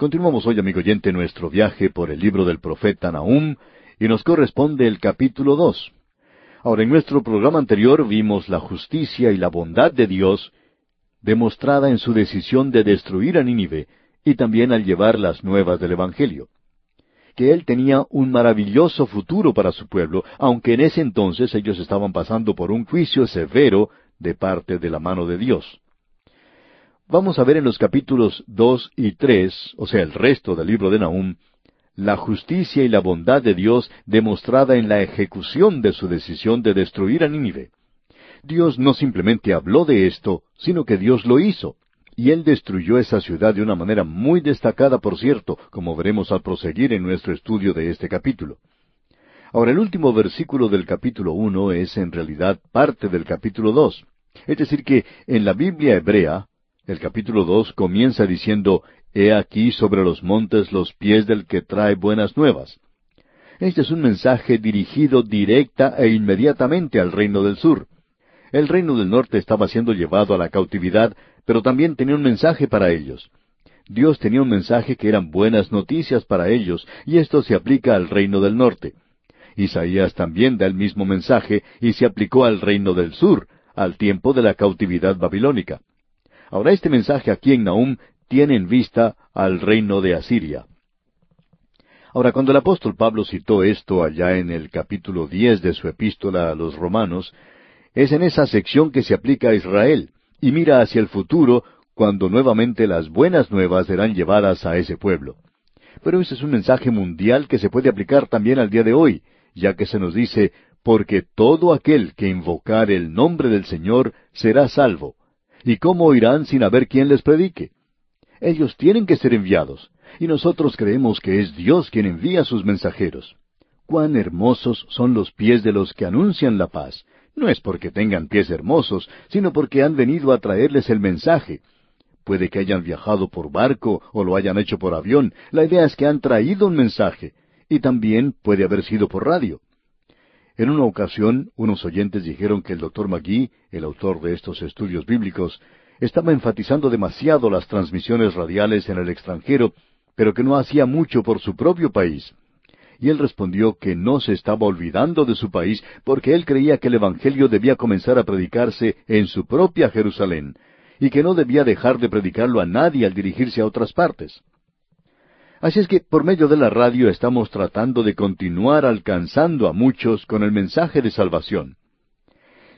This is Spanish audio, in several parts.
Continuamos hoy, amigo oyente, nuestro viaje por el libro del profeta Nahum y nos corresponde el capítulo dos. Ahora, en nuestro programa anterior vimos la justicia y la bondad de Dios demostrada en su decisión de destruir a Nínive y también al llevar las nuevas del Evangelio. Que Él tenía un maravilloso futuro para su pueblo, aunque en ese entonces ellos estaban pasando por un juicio severo de parte de la mano de Dios. Vamos a ver en los capítulos dos y tres, o sea, el resto del libro de Nahum, la justicia y la bondad de Dios demostrada en la ejecución de su decisión de destruir a Nínive. Dios no simplemente habló de esto, sino que Dios lo hizo. Y Él destruyó esa ciudad de una manera muy destacada, por cierto, como veremos al proseguir en nuestro estudio de este capítulo. Ahora, el último versículo del capítulo uno es en realidad parte del capítulo dos. Es decir, que en la Biblia hebrea, el capítulo dos comienza diciendo, He aquí sobre los montes los pies del que trae buenas nuevas. Este es un mensaje dirigido directa e inmediatamente al reino del sur. El reino del norte estaba siendo llevado a la cautividad, pero también tenía un mensaje para ellos. Dios tenía un mensaje que eran buenas noticias para ellos, y esto se aplica al reino del norte. Isaías también da el mismo mensaje y se aplicó al reino del sur, al tiempo de la cautividad babilónica. Ahora este mensaje aquí en Nahum tiene en vista al reino de Asiria. Ahora, cuando el apóstol Pablo citó esto allá en el capítulo diez de su epístola a los romanos, es en esa sección que se aplica a Israel, y mira hacia el futuro, cuando nuevamente las buenas nuevas serán llevadas a ese pueblo. Pero ese es un mensaje mundial que se puede aplicar también al día de hoy, ya que se nos dice, porque todo aquel que invocar el nombre del Señor será salvo. ¿Y cómo oirán sin haber quien les predique? Ellos tienen que ser enviados, y nosotros creemos que es Dios quien envía sus mensajeros. Cuán hermosos son los pies de los que anuncian la paz. No es porque tengan pies hermosos, sino porque han venido a traerles el mensaje. Puede que hayan viajado por barco o lo hayan hecho por avión. La idea es que han traído un mensaje. Y también puede haber sido por radio. En una ocasión, unos oyentes dijeron que el doctor McGee, el autor de estos estudios bíblicos, estaba enfatizando demasiado las transmisiones radiales en el extranjero, pero que no hacía mucho por su propio país. Y él respondió que no se estaba olvidando de su país porque él creía que el Evangelio debía comenzar a predicarse en su propia Jerusalén, y que no debía dejar de predicarlo a nadie al dirigirse a otras partes. Así es que por medio de la radio estamos tratando de continuar alcanzando a muchos con el mensaje de salvación.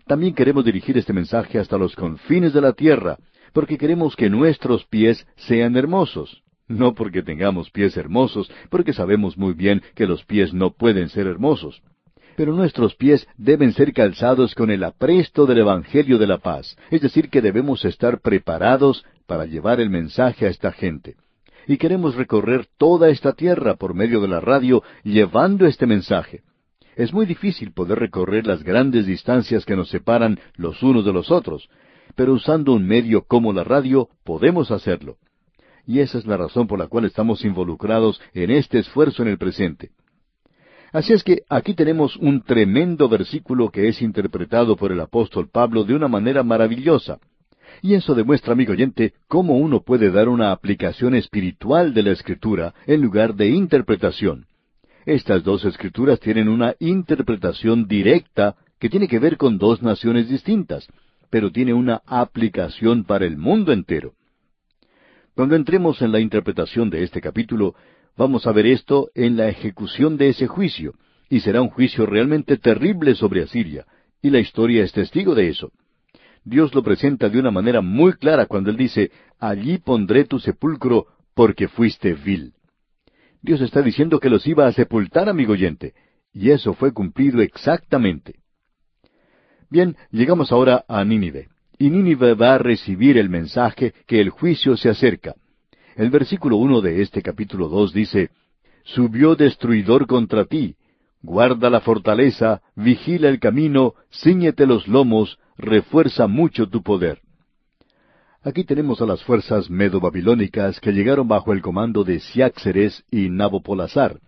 También queremos dirigir este mensaje hasta los confines de la tierra, porque queremos que nuestros pies sean hermosos. No porque tengamos pies hermosos, porque sabemos muy bien que los pies no pueden ser hermosos. Pero nuestros pies deben ser calzados con el apresto del Evangelio de la paz, es decir, que debemos estar preparados para llevar el mensaje a esta gente y queremos recorrer toda esta tierra por medio de la radio llevando este mensaje. Es muy difícil poder recorrer las grandes distancias que nos separan los unos de los otros, pero usando un medio como la radio podemos hacerlo. Y esa es la razón por la cual estamos involucrados en este esfuerzo en el presente. Así es que aquí tenemos un tremendo versículo que es interpretado por el apóstol Pablo de una manera maravillosa. Y eso demuestra, amigo oyente, cómo uno puede dar una aplicación espiritual de la escritura en lugar de interpretación. Estas dos escrituras tienen una interpretación directa que tiene que ver con dos naciones distintas, pero tiene una aplicación para el mundo entero. Cuando entremos en la interpretación de este capítulo, vamos a ver esto en la ejecución de ese juicio, y será un juicio realmente terrible sobre Asiria, y la historia es testigo de eso. Dios lo presenta de una manera muy clara cuando Él dice, allí pondré tu sepulcro porque fuiste vil. Dios está diciendo que los iba a sepultar, amigo oyente, y eso fue cumplido exactamente. Bien, llegamos ahora a Nínive, y Nínive va a recibir el mensaje que el juicio se acerca. El versículo uno de este capítulo dos dice, Subió destruidor contra ti, guarda la fortaleza, vigila el camino, ciñete los lomos, refuerza mucho tu poder. Aquí tenemos a las fuerzas medo-babilónicas que llegaron bajo el comando de Siáxeres y Nabopolazar.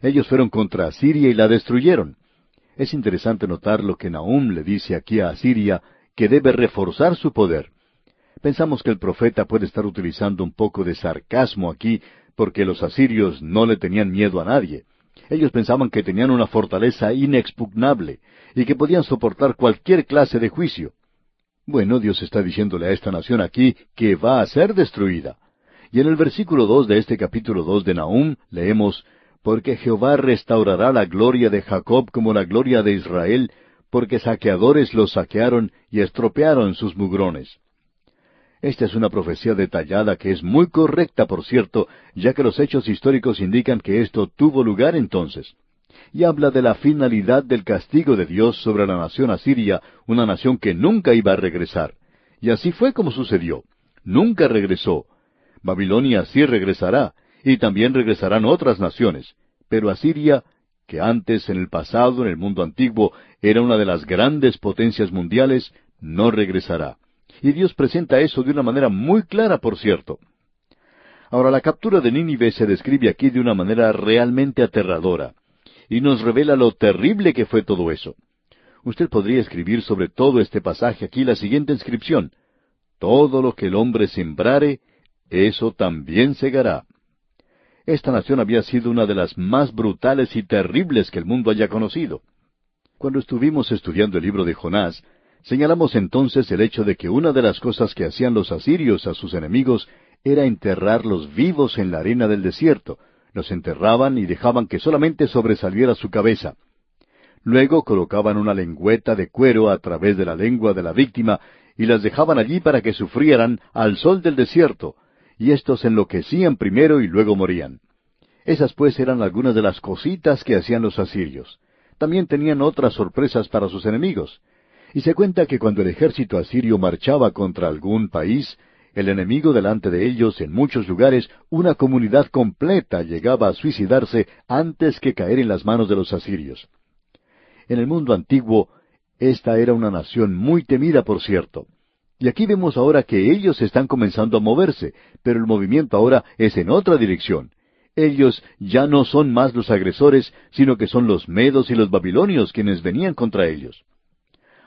Ellos fueron contra Asiria y la destruyeron. Es interesante notar lo que Nahum le dice aquí a Asiria, que debe reforzar su poder. Pensamos que el profeta puede estar utilizando un poco de sarcasmo aquí, porque los asirios no le tenían miedo a nadie. Ellos pensaban que tenían una fortaleza inexpugnable y que podían soportar cualquier clase de juicio. Bueno, Dios está diciéndole a esta nación aquí que va a ser destruida. Y en el versículo dos de este capítulo dos de Nahum leemos Porque Jehová restaurará la gloria de Jacob como la gloria de Israel, porque saqueadores los saquearon y estropearon sus mugrones. Esta es una profecía detallada que es muy correcta, por cierto, ya que los hechos históricos indican que esto tuvo lugar entonces. Y habla de la finalidad del castigo de Dios sobre la nación asiria, una nación que nunca iba a regresar. Y así fue como sucedió. Nunca regresó. Babilonia sí regresará, y también regresarán otras naciones. Pero Asiria que antes en el pasado, en el mundo antiguo, era una de las grandes potencias mundiales, no regresará. Y Dios presenta eso de una manera muy clara, por cierto. Ahora, la captura de Nínive se describe aquí de una manera realmente aterradora, y nos revela lo terrible que fue todo eso. Usted podría escribir sobre todo este pasaje aquí la siguiente inscripción. Todo lo que el hombre sembrare, eso también segará. Esta nación había sido una de las más brutales y terribles que el mundo haya conocido. Cuando estuvimos estudiando el libro de Jonás, señalamos entonces el hecho de que una de las cosas que hacían los asirios a sus enemigos era enterrarlos vivos en la arena del desierto. Los enterraban y dejaban que solamente sobresaliera su cabeza. Luego colocaban una lengüeta de cuero a través de la lengua de la víctima y las dejaban allí para que sufrieran al sol del desierto, y éstos enloquecían primero y luego morían. Esas pues eran algunas de las cositas que hacían los asirios. También tenían otras sorpresas para sus enemigos. Y se cuenta que cuando el ejército asirio marchaba contra algún país, el enemigo delante de ellos en muchos lugares, una comunidad completa llegaba a suicidarse antes que caer en las manos de los asirios. En el mundo antiguo, esta era una nación muy temida, por cierto. Y aquí vemos ahora que ellos están comenzando a moverse, pero el movimiento ahora es en otra dirección. Ellos ya no son más los agresores, sino que son los medos y los babilonios quienes venían contra ellos.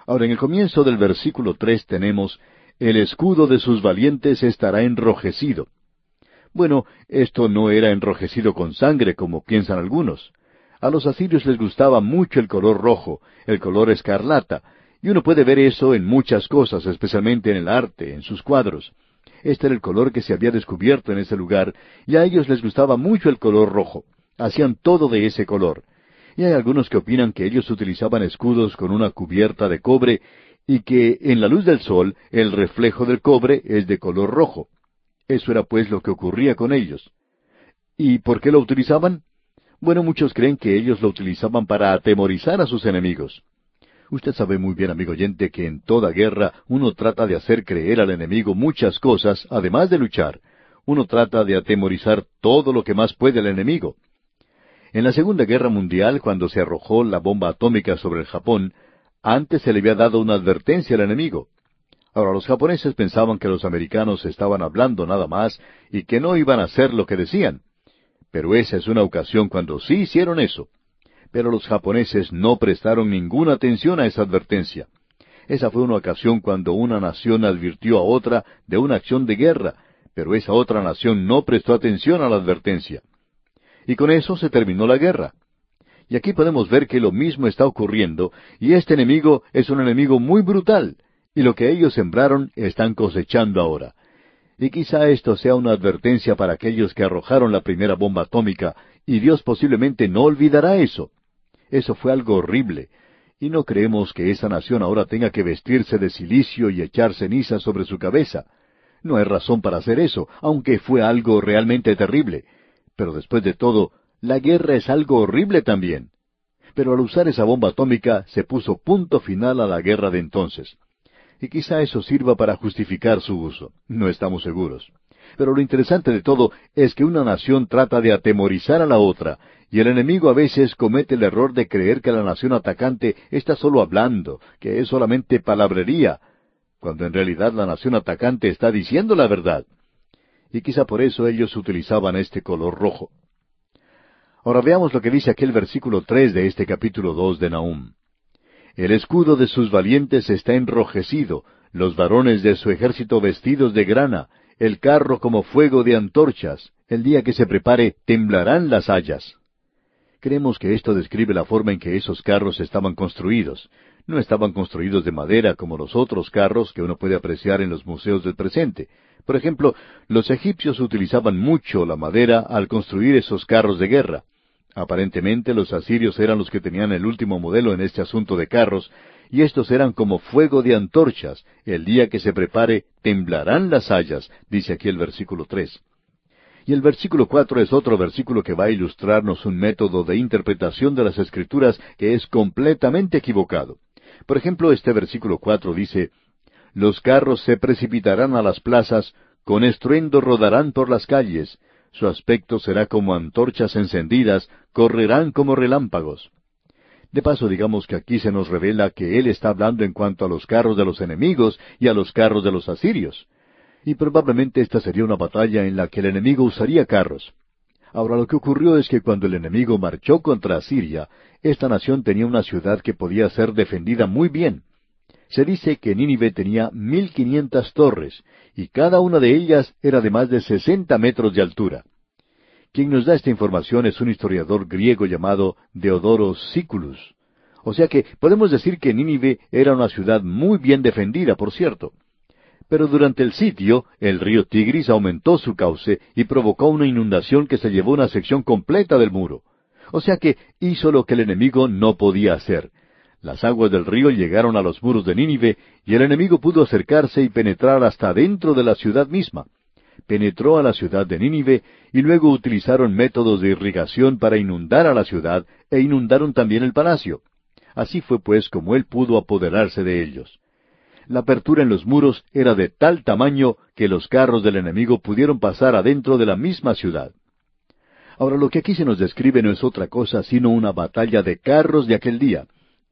Ahora en el comienzo del versículo tres tenemos el escudo de sus valientes estará enrojecido. Bueno, esto no era enrojecido con sangre como piensan algunos. A los asirios les gustaba mucho el color rojo, el color escarlata, y uno puede ver eso en muchas cosas, especialmente en el arte, en sus cuadros. Este era el color que se había descubierto en ese lugar, y a ellos les gustaba mucho el color rojo. Hacían todo de ese color. Y hay algunos que opinan que ellos utilizaban escudos con una cubierta de cobre y que en la luz del sol el reflejo del cobre es de color rojo. Eso era pues lo que ocurría con ellos. ¿Y por qué lo utilizaban? Bueno, muchos creen que ellos lo utilizaban para atemorizar a sus enemigos. Usted sabe muy bien, amigo oyente, que en toda guerra uno trata de hacer creer al enemigo muchas cosas, además de luchar. Uno trata de atemorizar todo lo que más puede al enemigo. En la Segunda Guerra Mundial, cuando se arrojó la bomba atómica sobre el Japón, antes se le había dado una advertencia al enemigo. Ahora los japoneses pensaban que los americanos estaban hablando nada más y que no iban a hacer lo que decían. Pero esa es una ocasión cuando sí hicieron eso. Pero los japoneses no prestaron ninguna atención a esa advertencia. Esa fue una ocasión cuando una nación advirtió a otra de una acción de guerra, pero esa otra nación no prestó atención a la advertencia. Y con eso se terminó la guerra. Y aquí podemos ver que lo mismo está ocurriendo, y este enemigo es un enemigo muy brutal, y lo que ellos sembraron están cosechando ahora. Y quizá esto sea una advertencia para aquellos que arrojaron la primera bomba atómica, y Dios posiblemente no olvidará eso. Eso fue algo horrible. Y no creemos que esa nación ahora tenga que vestirse de silicio y echar ceniza sobre su cabeza. No hay razón para hacer eso, aunque fue algo realmente terrible. Pero después de todo, la guerra es algo horrible también. Pero al usar esa bomba atómica se puso punto final a la guerra de entonces. Y quizá eso sirva para justificar su uso. No estamos seguros. Pero lo interesante de todo es que una nación trata de atemorizar a la otra, y el enemigo a veces comete el error de creer que la nación atacante está solo hablando, que es solamente palabrería, cuando en realidad la nación atacante está diciendo la verdad. Y quizá por eso ellos utilizaban este color rojo. Ahora veamos lo que dice aquel versículo tres de este capítulo dos de Nahum. El escudo de sus valientes está enrojecido, los varones de su ejército vestidos de grana, el carro como fuego de antorchas, El día que se prepare, temblarán las hayas. Creemos que esto describe la forma en que esos carros estaban construidos. No estaban construidos de madera como los otros carros que uno puede apreciar en los museos del presente. Por ejemplo, los egipcios utilizaban mucho la madera al construir esos carros de guerra. Aparentemente los asirios eran los que tenían el último modelo en este asunto de carros, y estos eran como fuego de antorchas. El día que se prepare, temblarán las hayas, dice aquí el versículo tres. Y el versículo cuatro es otro versículo que va a ilustrarnos un método de interpretación de las Escrituras que es completamente equivocado. Por ejemplo, este versículo cuatro dice, Los carros se precipitarán a las plazas, con estruendo rodarán por las calles, su aspecto será como antorchas encendidas, correrán como relámpagos. De paso, digamos que aquí se nos revela que él está hablando en cuanto a los carros de los enemigos y a los carros de los asirios. Y probablemente esta sería una batalla en la que el enemigo usaría carros. Ahora lo que ocurrió es que cuando el enemigo marchó contra Asiria, esta nación tenía una ciudad que podía ser defendida muy bien. Se dice que Nínive tenía mil quinientas torres, y cada una de ellas era de más de sesenta metros de altura. Quien nos da esta información es un historiador griego llamado Deodoro Siculus. O sea que podemos decir que Nínive era una ciudad muy bien defendida, por cierto. Pero durante el sitio, el río Tigris aumentó su cauce y provocó una inundación que se llevó una sección completa del muro. O sea que hizo lo que el enemigo no podía hacer. Las aguas del río llegaron a los muros de Nínive y el enemigo pudo acercarse y penetrar hasta dentro de la ciudad misma. Penetró a la ciudad de Nínive y luego utilizaron métodos de irrigación para inundar a la ciudad e inundaron también el palacio. Así fue pues como él pudo apoderarse de ellos. La apertura en los muros era de tal tamaño que los carros del enemigo pudieron pasar adentro de la misma ciudad. Ahora lo que aquí se nos describe no es otra cosa sino una batalla de carros de aquel día.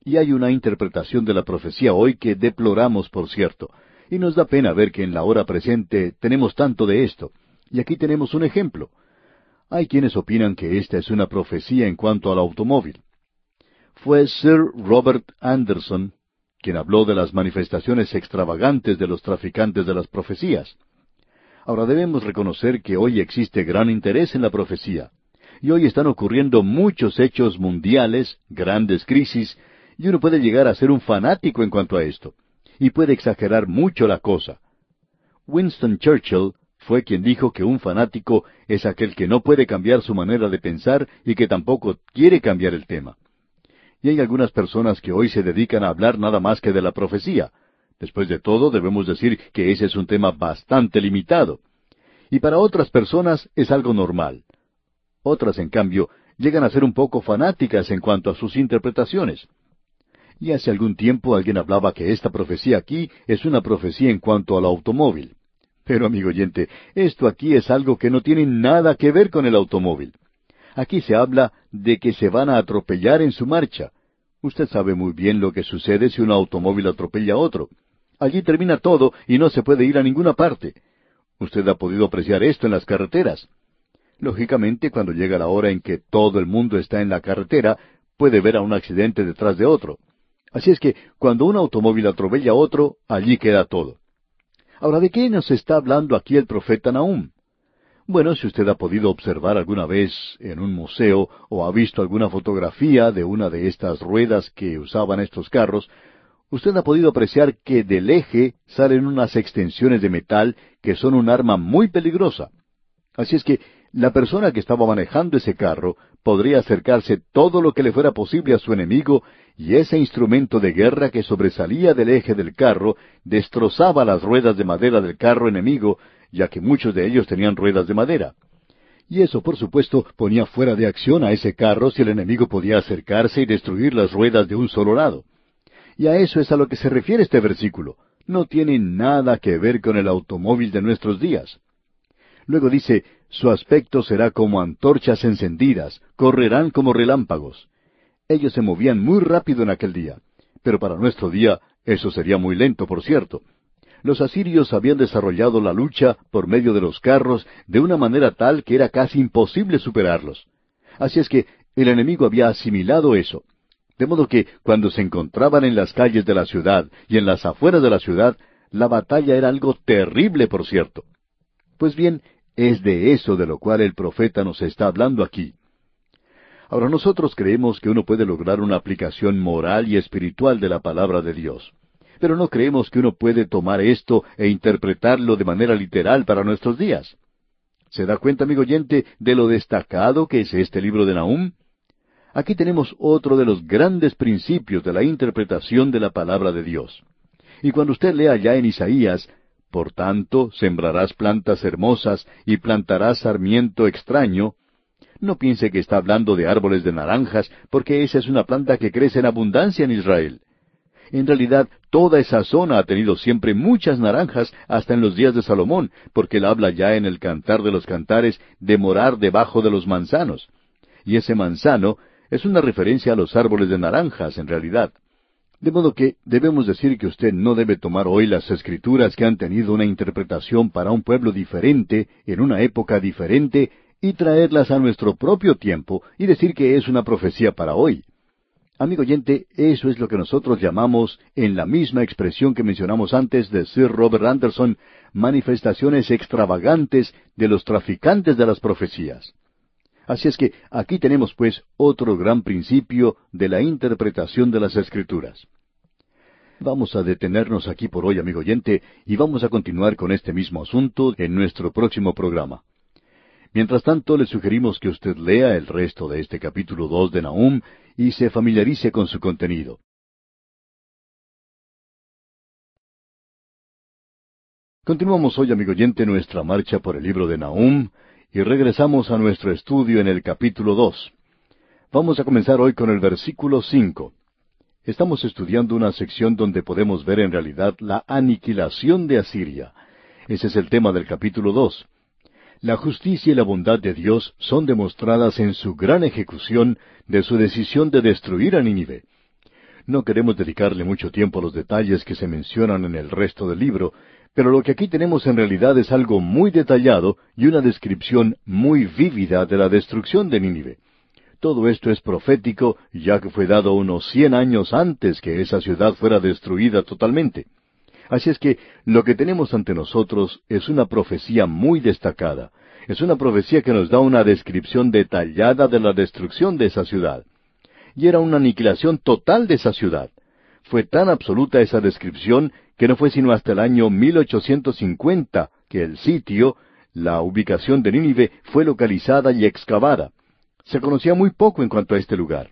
Y hay una interpretación de la profecía hoy que deploramos, por cierto, y nos da pena ver que en la hora presente tenemos tanto de esto. Y aquí tenemos un ejemplo. Hay quienes opinan que esta es una profecía en cuanto al automóvil. Fue Sir Robert Anderson quien habló de las manifestaciones extravagantes de los traficantes de las profecías. Ahora debemos reconocer que hoy existe gran interés en la profecía, y hoy están ocurriendo muchos hechos mundiales, grandes crisis, y uno puede llegar a ser un fanático en cuanto a esto, y puede exagerar mucho la cosa. Winston Churchill fue quien dijo que un fanático es aquel que no puede cambiar su manera de pensar y que tampoco quiere cambiar el tema. Y hay algunas personas que hoy se dedican a hablar nada más que de la profecía. Después de todo, debemos decir que ese es un tema bastante limitado. Y para otras personas es algo normal. Otras, en cambio, llegan a ser un poco fanáticas en cuanto a sus interpretaciones. Y hace algún tiempo alguien hablaba que esta profecía aquí es una profecía en cuanto al automóvil. Pero, amigo oyente, esto aquí es algo que no tiene nada que ver con el automóvil. Aquí se habla de que se van a atropellar en su marcha. Usted sabe muy bien lo que sucede si un automóvil atropella a otro. Allí termina todo y no se puede ir a ninguna parte. Usted ha podido apreciar esto en las carreteras. Lógicamente, cuando llega la hora en que todo el mundo está en la carretera, puede ver a un accidente detrás de otro. Así es que cuando un automóvil atropella a otro, allí queda todo. Ahora, ¿de qué nos está hablando aquí el profeta Nahum? Bueno, si usted ha podido observar alguna vez en un museo o ha visto alguna fotografía de una de estas ruedas que usaban estos carros, usted ha podido apreciar que del eje salen unas extensiones de metal que son un arma muy peligrosa. Así es que la persona que estaba manejando ese carro podría acercarse todo lo que le fuera posible a su enemigo y ese instrumento de guerra que sobresalía del eje del carro destrozaba las ruedas de madera del carro enemigo, ya que muchos de ellos tenían ruedas de madera. Y eso, por supuesto, ponía fuera de acción a ese carro si el enemigo podía acercarse y destruir las ruedas de un solo lado. Y a eso es a lo que se refiere este versículo. No tiene nada que ver con el automóvil de nuestros días. Luego dice, su aspecto será como antorchas encendidas, correrán como relámpagos. Ellos se movían muy rápido en aquel día, pero para nuestro día eso sería muy lento, por cierto. Los asirios habían desarrollado la lucha por medio de los carros de una manera tal que era casi imposible superarlos. Así es que el enemigo había asimilado eso. De modo que cuando se encontraban en las calles de la ciudad y en las afueras de la ciudad, la batalla era algo terrible, por cierto. Pues bien, Es de eso de lo cual el profeta nos está hablando aquí. Ahora nosotros creemos que uno puede lograr una aplicación moral y espiritual de la palabra de Dios. Pero no creemos que uno puede tomar esto e interpretarlo de manera literal para nuestros días. ¿Se da cuenta, amigo oyente, de lo destacado que es este libro de Nahum? Aquí tenemos otro de los grandes principios de la interpretación de la palabra de Dios. Y cuando usted lea ya en Isaías, por tanto, sembrarás plantas hermosas y plantarás sarmiento extraño, no piense que está hablando de árboles de naranjas, porque esa es una planta que crece en abundancia en Israel. En realidad, toda esa zona ha tenido siempre muchas naranjas hasta en los días de Salomón, porque él habla ya en el Cantar de los Cantares de morar debajo de los manzanos. Y ese manzano es una referencia a los árboles de naranjas, en realidad. De modo que debemos decir que usted no debe tomar hoy las escrituras que han tenido una interpretación para un pueblo diferente, en una época diferente, y traerlas a nuestro propio tiempo y decir que es una profecía para hoy. Amigo oyente, eso es lo que nosotros llamamos, en la misma expresión que mencionamos antes de Sir Robert Anderson, manifestaciones extravagantes de los traficantes de las profecías. Así es que aquí tenemos pues otro gran principio de la interpretación de las Escrituras. Vamos a detenernos aquí por hoy, amigo oyente, y vamos a continuar con este mismo asunto en nuestro próximo programa. Mientras tanto, le sugerimos que usted lea el resto de este capítulo dos de Nahum y se familiarice con su contenido. Continuamos hoy, amigo oyente, nuestra marcha por el libro de Nahum y regresamos a nuestro estudio en el capítulo dos. Vamos a comenzar hoy con el versículo cinco. Estamos estudiando una sección donde podemos ver en realidad la aniquilación de Asiria. Ese es el tema del capítulo dos. La justicia y la bondad de Dios son demostradas en su gran ejecución de su decisión de destruir a Nínive. No queremos dedicarle mucho tiempo a los detalles que se mencionan en el resto del libro, pero lo que aquí tenemos en realidad es algo muy detallado y una descripción muy vívida de la destrucción de Nínive. Todo esto es profético, ya que fue dado unos cien años antes que esa ciudad fuera destruida totalmente. Así es que lo que tenemos ante nosotros es una profecía muy destacada. Es una profecía que nos da una descripción detallada de la destrucción de esa ciudad. Y era una aniquilación total de esa ciudad. Fue tan absoluta esa descripción que no fue sino hasta el año 1850 que el sitio, la ubicación de Nínive, fue localizada y excavada. Se conocía muy poco en cuanto a este lugar.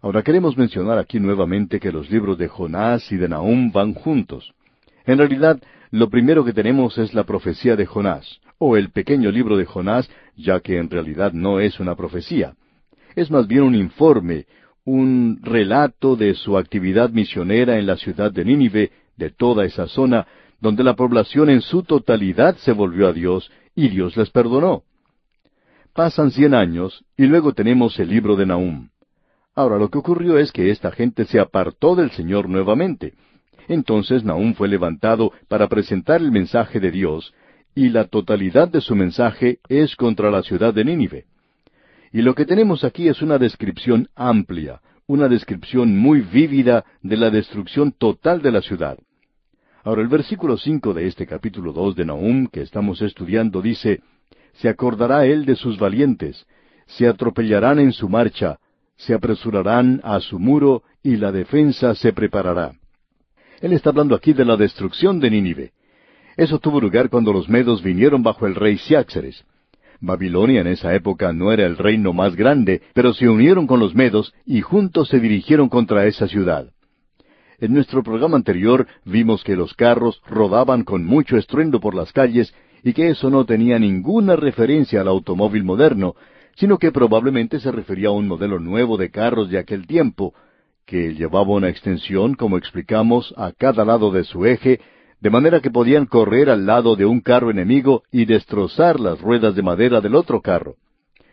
Ahora queremos mencionar aquí nuevamente que los libros de Jonás y de Nahum van juntos. En realidad, lo primero que tenemos es la profecía de Jonás, o el pequeño libro de Jonás, ya que en realidad no es una profecía. Es más bien un informe, un relato de su actividad misionera en la ciudad de Nínive, de toda esa zona, donde la población en su totalidad se volvió a Dios y Dios les perdonó. Pasan cien años y luego tenemos el libro de Nahum. Ahora lo que ocurrió es que esta gente se apartó del Señor nuevamente. Entonces Nahum fue levantado para presentar el mensaje de Dios, y la totalidad de su mensaje es contra la ciudad de Nínive. Y lo que tenemos aquí es una descripción amplia, una descripción muy vívida de la destrucción total de la ciudad. Ahora el versículo cinco de este capítulo dos de Nahum que estamos estudiando dice Se acordará él de sus valientes, se atropellarán en su marcha, se apresurarán a su muro y la defensa se preparará. Él está hablando aquí de la destrucción de Nínive. Eso tuvo lugar cuando los medos vinieron bajo el rey Siáxeres. Babilonia en esa época no era el reino más grande, pero se unieron con los medos y juntos se dirigieron contra esa ciudad. En nuestro programa anterior vimos que los carros rodaban con mucho estruendo por las calles y que eso no tenía ninguna referencia al automóvil moderno, sino que probablemente se refería a un modelo nuevo de carros de aquel tiempo, que llevaba una extensión, como explicamos, a cada lado de su eje, de manera que podían correr al lado de un carro enemigo y destrozar las ruedas de madera del otro carro.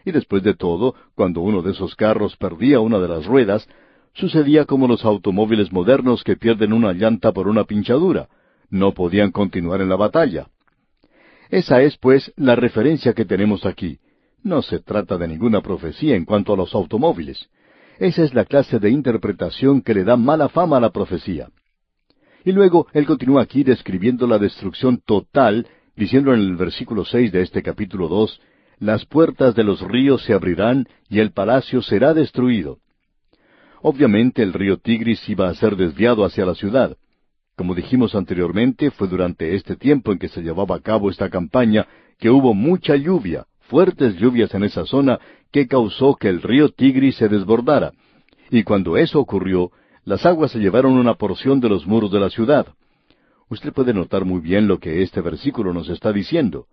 Y después de todo, cuando uno de esos carros perdía una de las ruedas, sucedía como los automóviles modernos que pierden una llanta por una pinchadura. No podían continuar en la batalla. Esa es, pues, la referencia que tenemos aquí. No se trata de ninguna profecía en cuanto a los automóviles. Esa es la clase de interpretación que le da mala fama a la profecía. Y luego él continúa aquí describiendo la destrucción total diciendo en el versículo seis de este capítulo dos, las puertas de los ríos se abrirán y el palacio será destruido. Obviamente el río Tigris iba a ser desviado hacia la ciudad. Como dijimos anteriormente, fue durante este tiempo en que se llevaba a cabo esta campaña que hubo mucha lluvia, fuertes lluvias en esa zona, que causó que el río Tigris se desbordara. Y cuando eso ocurrió, las aguas se llevaron una porción de los muros de la ciudad. Usted puede notar muy bien lo que este versículo nos está diciendo.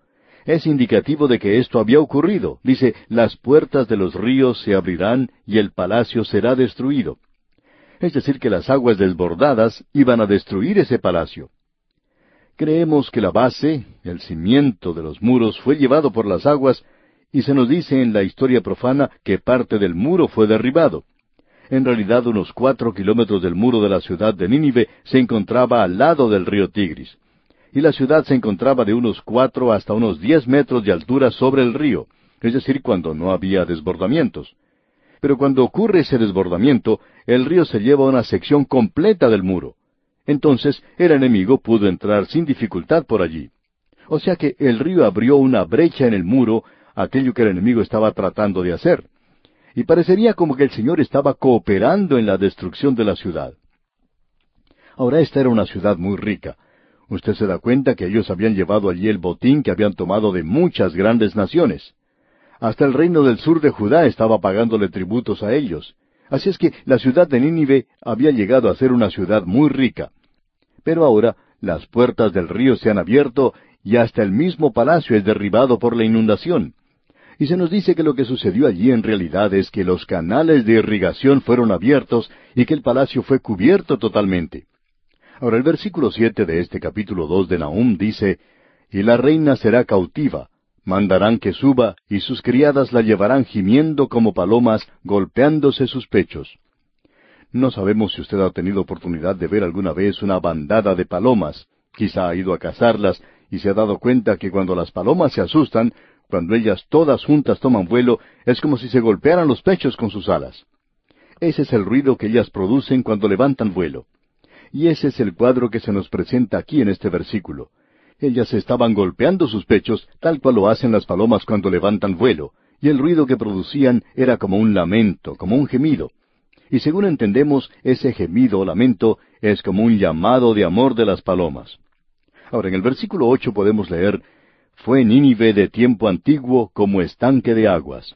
Es indicativo de que esto había ocurrido. Dice, las puertas de los ríos se abrirán y el palacio será destruido. Es decir, que las aguas desbordadas iban a destruir ese palacio. Creemos que la base, el cimiento de los muros fue llevado por las aguas y se nos dice en la historia profana que parte del muro fue derribado. En realidad, unos cuatro kilómetros del muro de la ciudad de Nínive se encontraba al lado del río Tigris. Y la ciudad se encontraba de unos cuatro hasta unos diez metros de altura sobre el río, es decir, cuando no había desbordamientos. Pero cuando ocurre ese desbordamiento, el río se lleva una sección completa del muro. Entonces el enemigo pudo entrar sin dificultad por allí. O sea que el río abrió una brecha en el muro, aquello que el enemigo estaba tratando de hacer y parecería como que el Señor estaba cooperando en la destrucción de la ciudad. Ahora esta era una ciudad muy rica. Usted se da cuenta que ellos habían llevado allí el botín que habían tomado de muchas grandes naciones. Hasta el reino del sur de Judá estaba pagándole tributos a ellos. Así es que la ciudad de Nínive había llegado a ser una ciudad muy rica. Pero ahora las puertas del río se han abierto y hasta el mismo palacio es derribado por la inundación. Y se nos dice que lo que sucedió allí en realidad es que los canales de irrigación fueron abiertos y que el palacio fue cubierto totalmente. Ahora el versículo siete de este capítulo dos de Nahum dice, Y la reina será cautiva, mandarán que suba, y sus criadas la llevarán gimiendo como palomas, golpeándose sus pechos. No sabemos si usted ha tenido oportunidad de ver alguna vez una bandada de palomas. Quizá ha ido a cazarlas y se ha dado cuenta que cuando las palomas se asustan, cuando ellas todas juntas toman vuelo, es como si se golpearan los pechos con sus alas. Ese es el ruido que ellas producen cuando levantan vuelo. Y ese es el cuadro que se nos presenta aquí en este versículo. Ellas estaban golpeando sus pechos tal cual lo hacen las palomas cuando levantan vuelo, y el ruido que producían era como un lamento, como un gemido. Y según entendemos, ese gemido o lamento es como un llamado de amor de las palomas. Ahora, en el versículo ocho podemos leer fue Nínive de tiempo antiguo como estanque de aguas.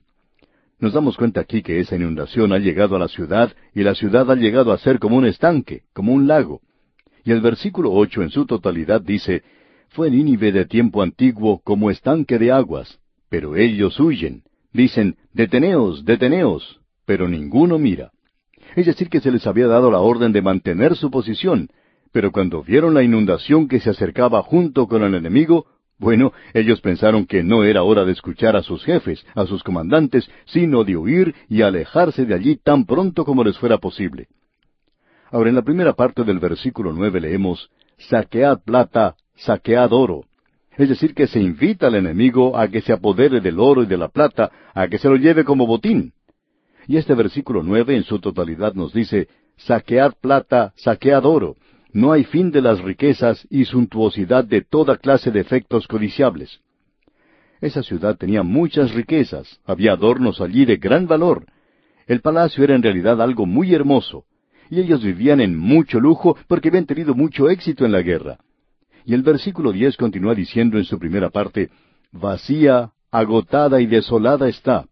Nos damos cuenta aquí que esa inundación ha llegado a la ciudad y la ciudad ha llegado a ser como un estanque, como un lago. Y el versículo ocho en su totalidad dice, Fue Nínive de tiempo antiguo como estanque de aguas, pero ellos huyen. Dicen, Deteneos, deteneos, pero ninguno mira. Es decir, que se les había dado la orden de mantener su posición, pero cuando vieron la inundación que se acercaba junto con el enemigo, bueno, ellos pensaron que no era hora de escuchar a sus jefes, a sus comandantes, sino de huir y alejarse de allí tan pronto como les fuera posible. Ahora, en la primera parte del versículo nueve leemos, Saquead plata, saquead oro. Es decir, que se invita al enemigo a que se apodere del oro y de la plata, a que se lo lleve como botín. Y este versículo nueve en su totalidad nos dice, Saquead plata, saquead oro. No hay fin de las riquezas y suntuosidad de toda clase de efectos codiciables. Esa ciudad tenía muchas riquezas, había adornos allí de gran valor. El palacio era en realidad algo muy hermoso, y ellos vivían en mucho lujo porque habían tenido mucho éxito en la guerra. Y el versículo diez continúa diciendo en su primera parte, Vacía, agotada y desolada está.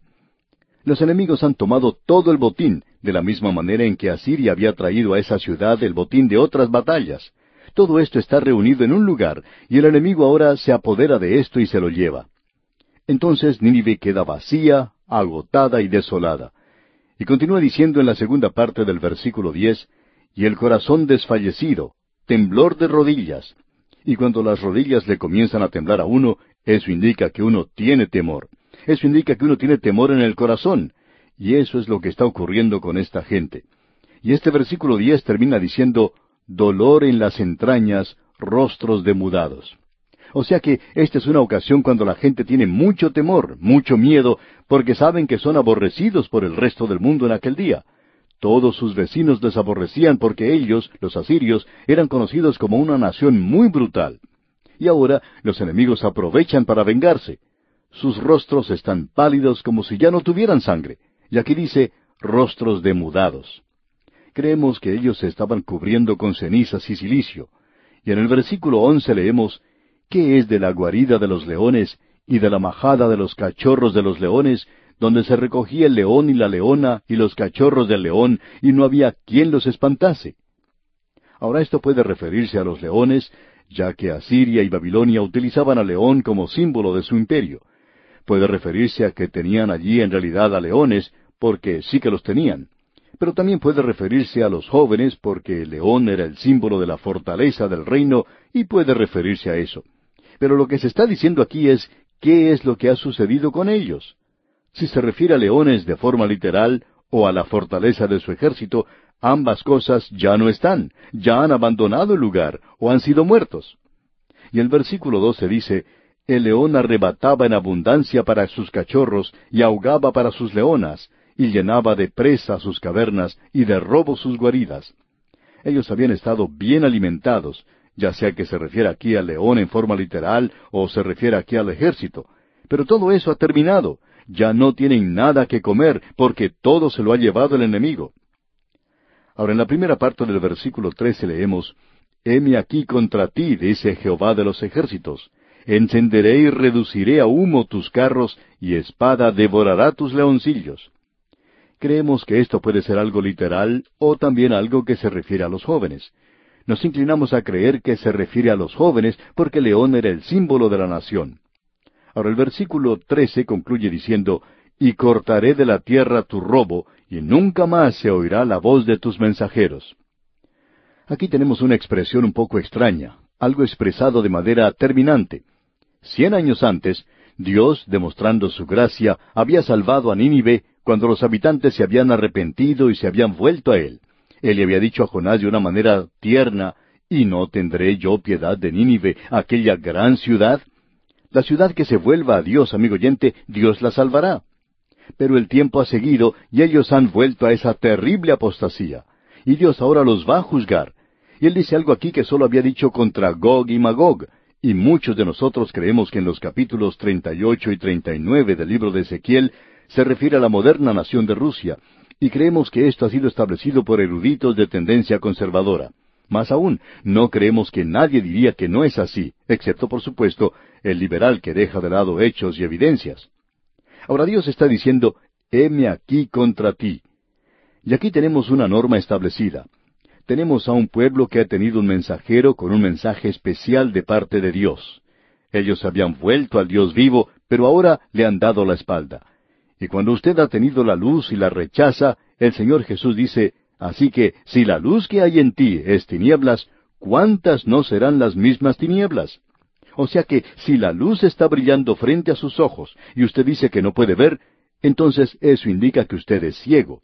Los enemigos han tomado todo el botín, de la misma manera en que Asiria había traído a esa ciudad el botín de otras batallas. Todo esto está reunido en un lugar, y el enemigo ahora se apodera de esto y se lo lleva. Entonces Nínive queda vacía, agotada y desolada. Y continúa diciendo en la segunda parte del versículo diez, y el corazón desfallecido, temblor de rodillas. Y cuando las rodillas le comienzan a temblar a uno, eso indica que uno tiene temor. Eso indica que uno tiene temor en el corazón. Y eso es lo que está ocurriendo con esta gente. Y este versículo diez termina diciendo, dolor en las entrañas, rostros demudados. O sea que esta es una ocasión cuando la gente tiene mucho temor, mucho miedo, porque saben que son aborrecidos por el resto del mundo en aquel día. Todos sus vecinos les aborrecían porque ellos, los asirios, eran conocidos como una nación muy brutal. y ahora los enemigos aprovechan para vengarse. Sus rostros están pálidos como si ya no tuvieran sangre. Y aquí dice rostros demudados. Creemos que ellos se estaban cubriendo con cenizas y silicio. Y en el versículo once leemos, ¿Qué es de la guarida de los leones y de la majada de los cachorros de los leones, donde se recogía el león y la leona y los cachorros del león, y no había quien los espantase? Ahora esto puede referirse a los leones, ya que Asiria y Babilonia utilizaban al león como símbolo de su imperio. Puede referirse a que tenían allí en realidad a leones, porque sí que los tenían. Pero también puede referirse a los jóvenes, porque el león era el símbolo de la fortaleza del reino, y puede referirse a eso. Pero lo que se está diciendo aquí es qué es lo que ha sucedido con ellos. Si se refiere a leones de forma literal o a la fortaleza de su ejército, ambas cosas ya no están, ya han abandonado el lugar o han sido muertos. Y el versículo 12 dice, El león arrebataba en abundancia para sus cachorros y ahogaba para sus leonas, y llenaba de presa sus cavernas y de robo sus guaridas. Ellos habían estado bien alimentados, ya sea que se refiere aquí al león en forma literal o se refiere aquí al ejército. Pero todo eso ha terminado. Ya no tienen nada que comer porque todo se lo ha llevado el enemigo. Ahora en la primera parte del versículo trece leemos, Heme aquí contra ti, dice Jehová de los ejércitos. Encenderé y reduciré a humo tus carros, y espada devorará tus leoncillos. Creemos que esto puede ser algo literal o también algo que se refiere a los jóvenes. Nos inclinamos a creer que se refiere a los jóvenes porque León era el símbolo de la nación. Ahora el versículo trece concluye diciendo, Y cortaré de la tierra tu robo, y nunca más se oirá la voz de tus mensajeros. Aquí tenemos una expresión un poco extraña, algo expresado de manera terminante. Cien años antes, Dios, demostrando su gracia, había salvado a Nínive cuando los habitantes se habían arrepentido y se habían vuelto a él. Él le había dicho a Jonás de una manera tierna, ¿y no tendré yo piedad de Nínive, aquella gran ciudad? La ciudad que se vuelva a Dios, amigo oyente, Dios la salvará. Pero el tiempo ha seguido y ellos han vuelto a esa terrible apostasía. Y Dios ahora los va a juzgar. Y él dice algo aquí que solo había dicho contra Gog y Magog. Y muchos de nosotros creemos que en los capítulos 38 y 39 del libro de Ezequiel se refiere a la moderna nación de Rusia, y creemos que esto ha sido establecido por eruditos de tendencia conservadora. Más aún, no creemos que nadie diría que no es así, excepto, por supuesto, el liberal que deja de lado hechos y evidencias. Ahora Dios está diciendo, heme aquí contra ti. Y aquí tenemos una norma establecida. Tenemos a un pueblo que ha tenido un mensajero con un mensaje especial de parte de Dios. Ellos habían vuelto al Dios vivo, pero ahora le han dado la espalda. Y cuando usted ha tenido la luz y la rechaza, el Señor Jesús dice, Así que si la luz que hay en ti es tinieblas, ¿cuántas no serán las mismas tinieblas? O sea que si la luz está brillando frente a sus ojos y usted dice que no puede ver, entonces eso indica que usted es ciego.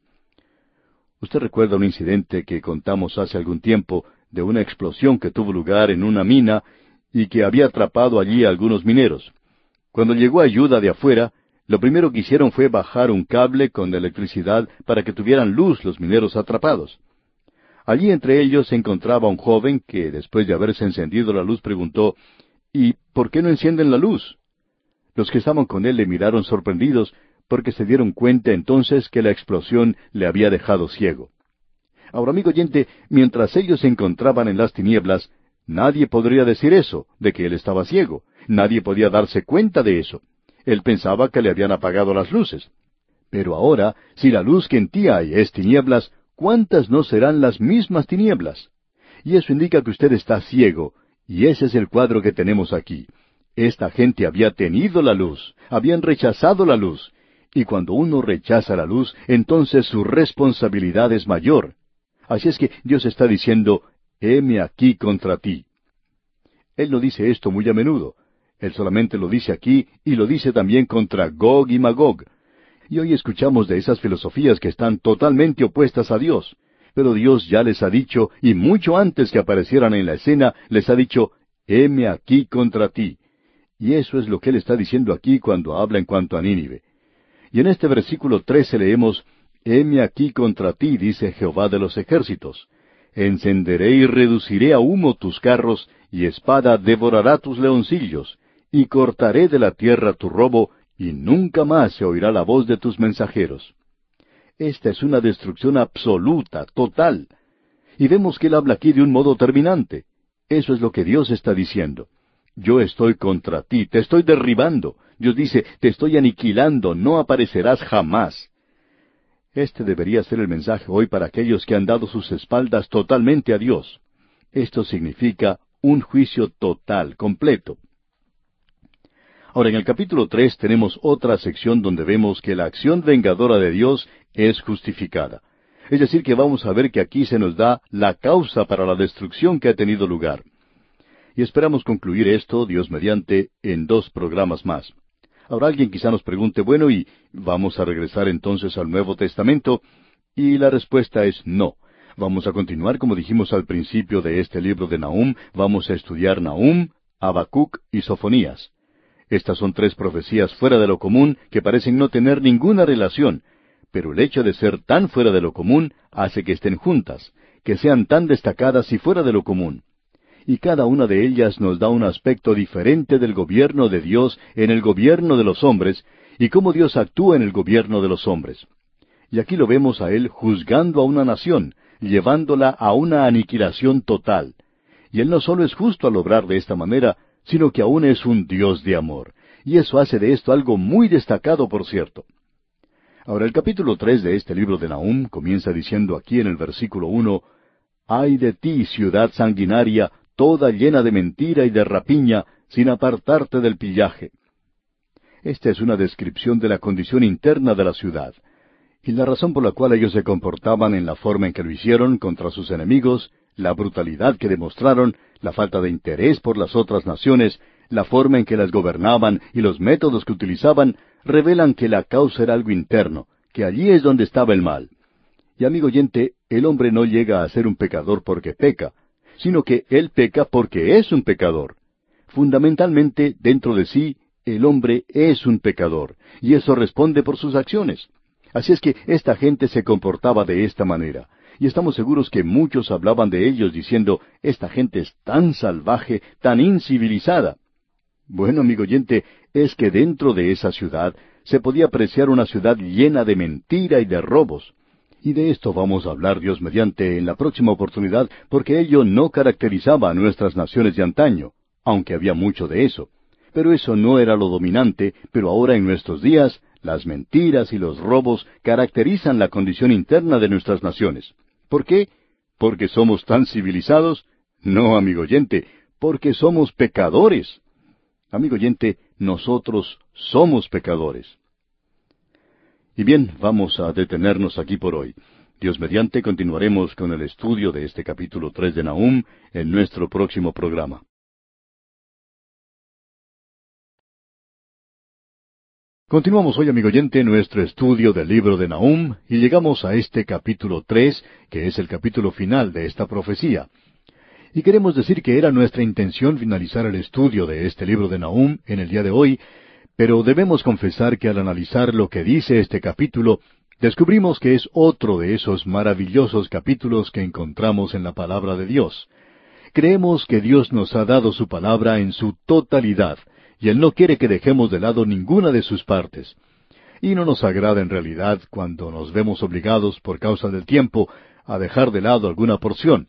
Usted recuerda un incidente que contamos hace algún tiempo de una explosión que tuvo lugar en una mina y que había atrapado allí a algunos mineros. Cuando llegó ayuda de afuera, lo primero que hicieron fue bajar un cable con electricidad para que tuvieran luz los mineros atrapados. Allí entre ellos se encontraba un joven que, después de haberse encendido la luz, preguntó, ¿Y por qué no encienden la luz? Los que estaban con él le miraron sorprendidos porque se dieron cuenta entonces que la explosión le había dejado ciego. Ahora, amigo oyente, mientras ellos se encontraban en las tinieblas, nadie podría decir eso, de que él estaba ciego. Nadie podía darse cuenta de eso. Él pensaba que le habían apagado las luces. Pero ahora, si la luz que en ti hay es tinieblas, ¿cuántas no serán las mismas tinieblas? Y eso indica que usted está ciego, y ese es el cuadro que tenemos aquí. Esta gente había tenido la luz, habían rechazado la luz, y cuando uno rechaza la luz, entonces su responsabilidad es mayor. Así es que Dios está diciendo, heme aquí contra ti. Él no dice esto muy a menudo. Él solamente lo dice aquí y lo dice también contra Gog y Magog. Y hoy escuchamos de esas filosofías que están totalmente opuestas a Dios. Pero Dios ya les ha dicho, y mucho antes que aparecieran en la escena, les ha dicho, heme aquí contra ti. Y eso es lo que Él está diciendo aquí cuando habla en cuanto a Nínive. Y en este versículo trece leemos, heme aquí contra ti, dice Jehová de los ejércitos. encenderé y reduciré a humo tus carros, y espada devorará tus leoncillos, y cortaré de la tierra tu robo, y nunca más se oirá la voz de tus mensajeros. Esta es una destrucción absoluta, total. Y vemos que él habla aquí de un modo terminante. Eso es lo que Dios está diciendo. Yo estoy contra ti, te estoy derribando. Dios dice, te estoy aniquilando, no aparecerás jamás. Este debería ser el mensaje hoy para aquellos que han dado sus espaldas totalmente a Dios. Esto significa un juicio total, completo. Ahora, en el capítulo tres tenemos otra sección donde vemos que la acción vengadora de Dios es justificada. Es decir, que vamos a ver que aquí se nos da la causa para la destrucción que ha tenido lugar. Y esperamos concluir esto, Dios mediante, en dos programas más. Ahora alguien quizá nos pregunte, bueno, ¿y vamos a regresar entonces al Nuevo Testamento? Y la respuesta es no. Vamos a continuar como dijimos al principio de este libro de Nahum, vamos a estudiar Nahum, Habacuc y Sofonías. Estas son tres profecías fuera de lo común que parecen no tener ninguna relación, pero el hecho de ser tan fuera de lo común hace que estén juntas, que sean tan destacadas y fuera de lo común. Y cada una de ellas nos da un aspecto diferente del gobierno de Dios en el gobierno de los hombres, y cómo Dios actúa en el gobierno de los hombres. Y aquí lo vemos a Él juzgando a una nación, llevándola a una aniquilación total. Y Él no solo es justo al obrar de esta manera, sino que aún es un Dios de amor. Y eso hace de esto algo muy destacado, por cierto. Ahora el capítulo tres de este libro de Nahum comienza diciendo aquí en el versículo uno Ay de ti, ciudad sanguinaria, toda llena de mentira y de rapiña, sin apartarte del pillaje. Esta es una descripción de la condición interna de la ciudad. Y la razón por la cual ellos se comportaban en la forma en que lo hicieron contra sus enemigos, la brutalidad que demostraron, la falta de interés por las otras naciones, la forma en que las gobernaban y los métodos que utilizaban, revelan que la causa era algo interno, que allí es donde estaba el mal. Y amigo oyente, el hombre no llega a ser un pecador porque peca, sino que él peca porque es un pecador. Fundamentalmente, dentro de sí, el hombre es un pecador, y eso responde por sus acciones. Así es que esta gente se comportaba de esta manera, y estamos seguros que muchos hablaban de ellos diciendo, esta gente es tan salvaje, tan incivilizada. Bueno, amigo oyente, es que dentro de esa ciudad se podía apreciar una ciudad llena de mentira y de robos. Y de esto vamos a hablar Dios mediante en la próxima oportunidad, porque ello no caracterizaba a nuestras naciones de antaño, aunque había mucho de eso. Pero eso no era lo dominante, pero ahora en nuestros días las mentiras y los robos caracterizan la condición interna de nuestras naciones. ¿Por qué? ¿Porque somos tan civilizados? No, amigo oyente, porque somos pecadores. Amigo oyente, nosotros somos pecadores. Y bien, vamos a detenernos aquí por hoy. Dios mediante continuaremos con el estudio de este capítulo tres de Nahum en nuestro próximo programa. Continuamos hoy, amigo oyente, nuestro estudio del libro de Nahum y llegamos a este capítulo tres, que es el capítulo final de esta profecía. Y queremos decir que era nuestra intención finalizar el estudio de este libro de Nahum en el día de hoy, pero debemos confesar que al analizar lo que dice este capítulo, descubrimos que es otro de esos maravillosos capítulos que encontramos en la palabra de Dios. Creemos que Dios nos ha dado su palabra en su totalidad, y Él no quiere que dejemos de lado ninguna de sus partes. Y no nos agrada en realidad cuando nos vemos obligados por causa del tiempo a dejar de lado alguna porción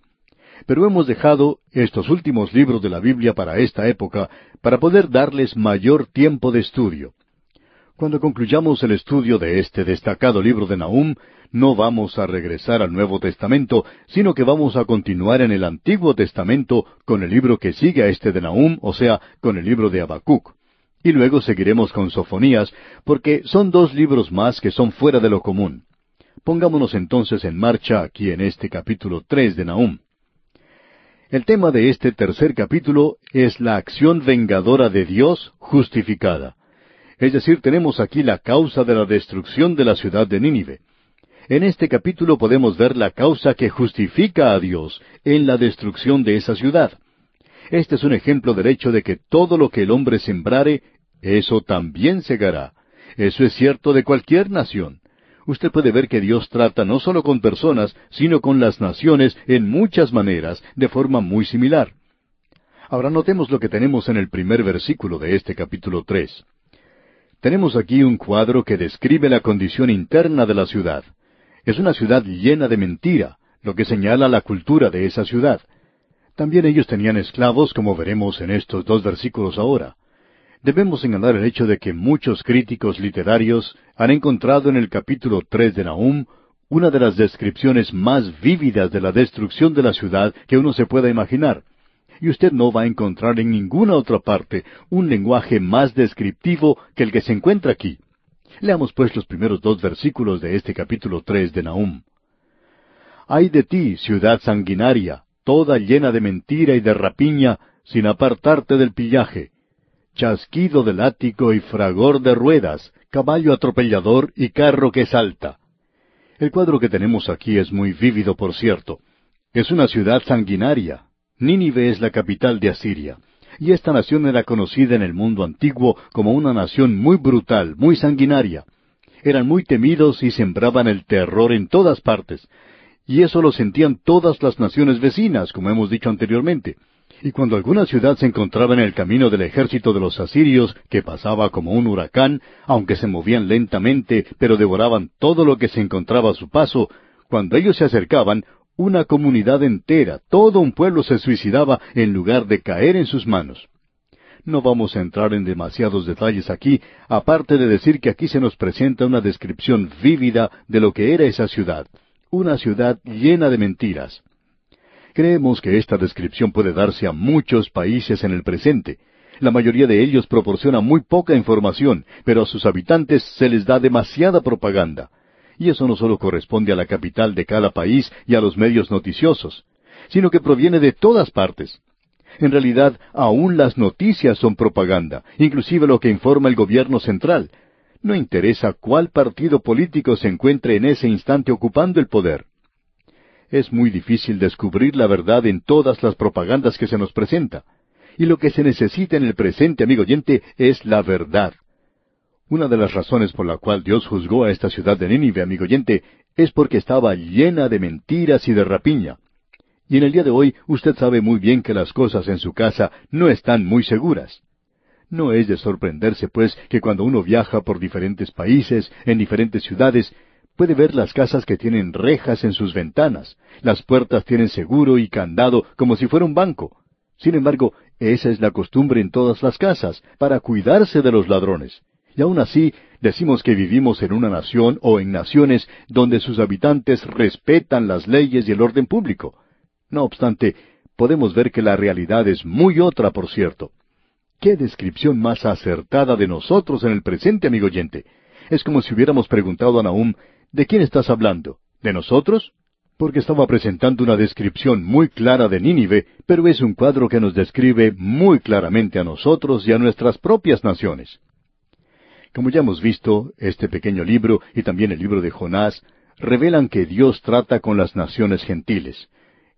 pero hemos dejado estos últimos libros de la Biblia para esta época para poder darles mayor tiempo de estudio. Cuando concluyamos el estudio de este destacado libro de Nahum, no vamos a regresar al Nuevo Testamento, sino que vamos a continuar en el Antiguo Testamento con el libro que sigue a este de Nahum, o sea, con el libro de Habacuc. Y luego seguiremos con Sofonías, porque son dos libros más que son fuera de lo común. Pongámonos entonces en marcha aquí en este capítulo tres de Nahum. El tema de este tercer capítulo es la acción vengadora de Dios justificada. Es decir, tenemos aquí la causa de la destrucción de la ciudad de Nínive. En este capítulo podemos ver la causa que justifica a Dios en la destrucción de esa ciudad. Este es un ejemplo del hecho de que todo lo que el hombre sembrare, eso también segará. Eso es cierto de cualquier nación. usted puede ver que Dios trata no solo con personas, sino con las naciones en muchas maneras, de forma muy similar. Ahora notemos lo que tenemos en el primer versículo de este capítulo tres. Tenemos aquí un cuadro que describe la condición interna de la ciudad. Es una ciudad llena de mentira, lo que señala la cultura de esa ciudad. También ellos tenían esclavos, como veremos en estos dos versículos ahora. Debemos señalar el hecho de que muchos críticos literarios han encontrado en el capítulo tres de Nahum una de las descripciones más vívidas de la destrucción de la ciudad que uno se pueda imaginar y usted no va a encontrar en ninguna otra parte un lenguaje más descriptivo que el que se encuentra aquí. Leamos pues los primeros dos versículos de este capítulo tres de Nahum. Ay de ti, ciudad sanguinaria, toda llena de mentira y de rapiña, sin apartarte del pillaje, chasquido de látigo y fragor de ruedas, caballo atropellador y carro que salta. El cuadro que tenemos aquí es muy vívido, por cierto. Es una ciudad sanguinaria, Nínive es la capital de Asiria, y esta nación era conocida en el mundo antiguo como una nación muy brutal, muy sanguinaria. Eran muy temidos y sembraban el terror en todas partes, y eso lo sentían todas las naciones vecinas, como hemos dicho anteriormente. Y cuando alguna ciudad se encontraba en el camino del ejército de los asirios, que pasaba como un huracán, aunque se movían lentamente, pero devoraban todo lo que se encontraba a su paso, cuando ellos se acercaban, una comunidad entera, todo un pueblo se suicidaba en lugar de caer en sus manos. No vamos a entrar en demasiados detalles aquí, aparte de decir que aquí se nos presenta una descripción vívida de lo que era esa ciudad, una ciudad llena de mentiras. Creemos que esta descripción puede darse a muchos países en el presente. La mayoría de ellos proporciona muy poca información, pero a sus habitantes se les da demasiada propaganda. Y eso no solo corresponde a la capital de cada país y a los medios noticiosos, sino que proviene de todas partes. En realidad, aún las noticias son propaganda, inclusive lo que informa el gobierno central. No interesa cuál partido político se encuentre en ese instante ocupando el poder. Es muy difícil descubrir la verdad en todas las propagandas que se nos presenta. Y lo que se necesita en el presente, amigo oyente, es la verdad. Una de las razones por la cual Dios juzgó a esta ciudad de Nínive, amigo oyente, es porque estaba llena de mentiras y de rapiña. Y en el día de hoy usted sabe muy bien que las cosas en su casa no están muy seguras. No es de sorprenderse, pues, que cuando uno viaja por diferentes países, en diferentes ciudades, puede ver las casas que tienen rejas en sus ventanas, las puertas tienen seguro y candado como si fuera un banco. Sin embargo, esa es la costumbre en todas las casas, para cuidarse de los ladrones. Y aún así, decimos que vivimos en una nación o en naciones donde sus habitantes respetan las leyes y el orden público. No obstante, podemos ver que la realidad es muy otra, por cierto. ¿Qué descripción más acertada de nosotros en el presente, amigo oyente? Es como si hubiéramos preguntado a Nahum, ¿de quién estás hablando? ¿De nosotros? Porque estaba presentando una descripción muy clara de Nínive, pero es un cuadro que nos describe muy claramente a nosotros y a nuestras propias naciones. Como ya hemos visto, este pequeño libro y también el libro de Jonás revelan que Dios trata con las naciones gentiles.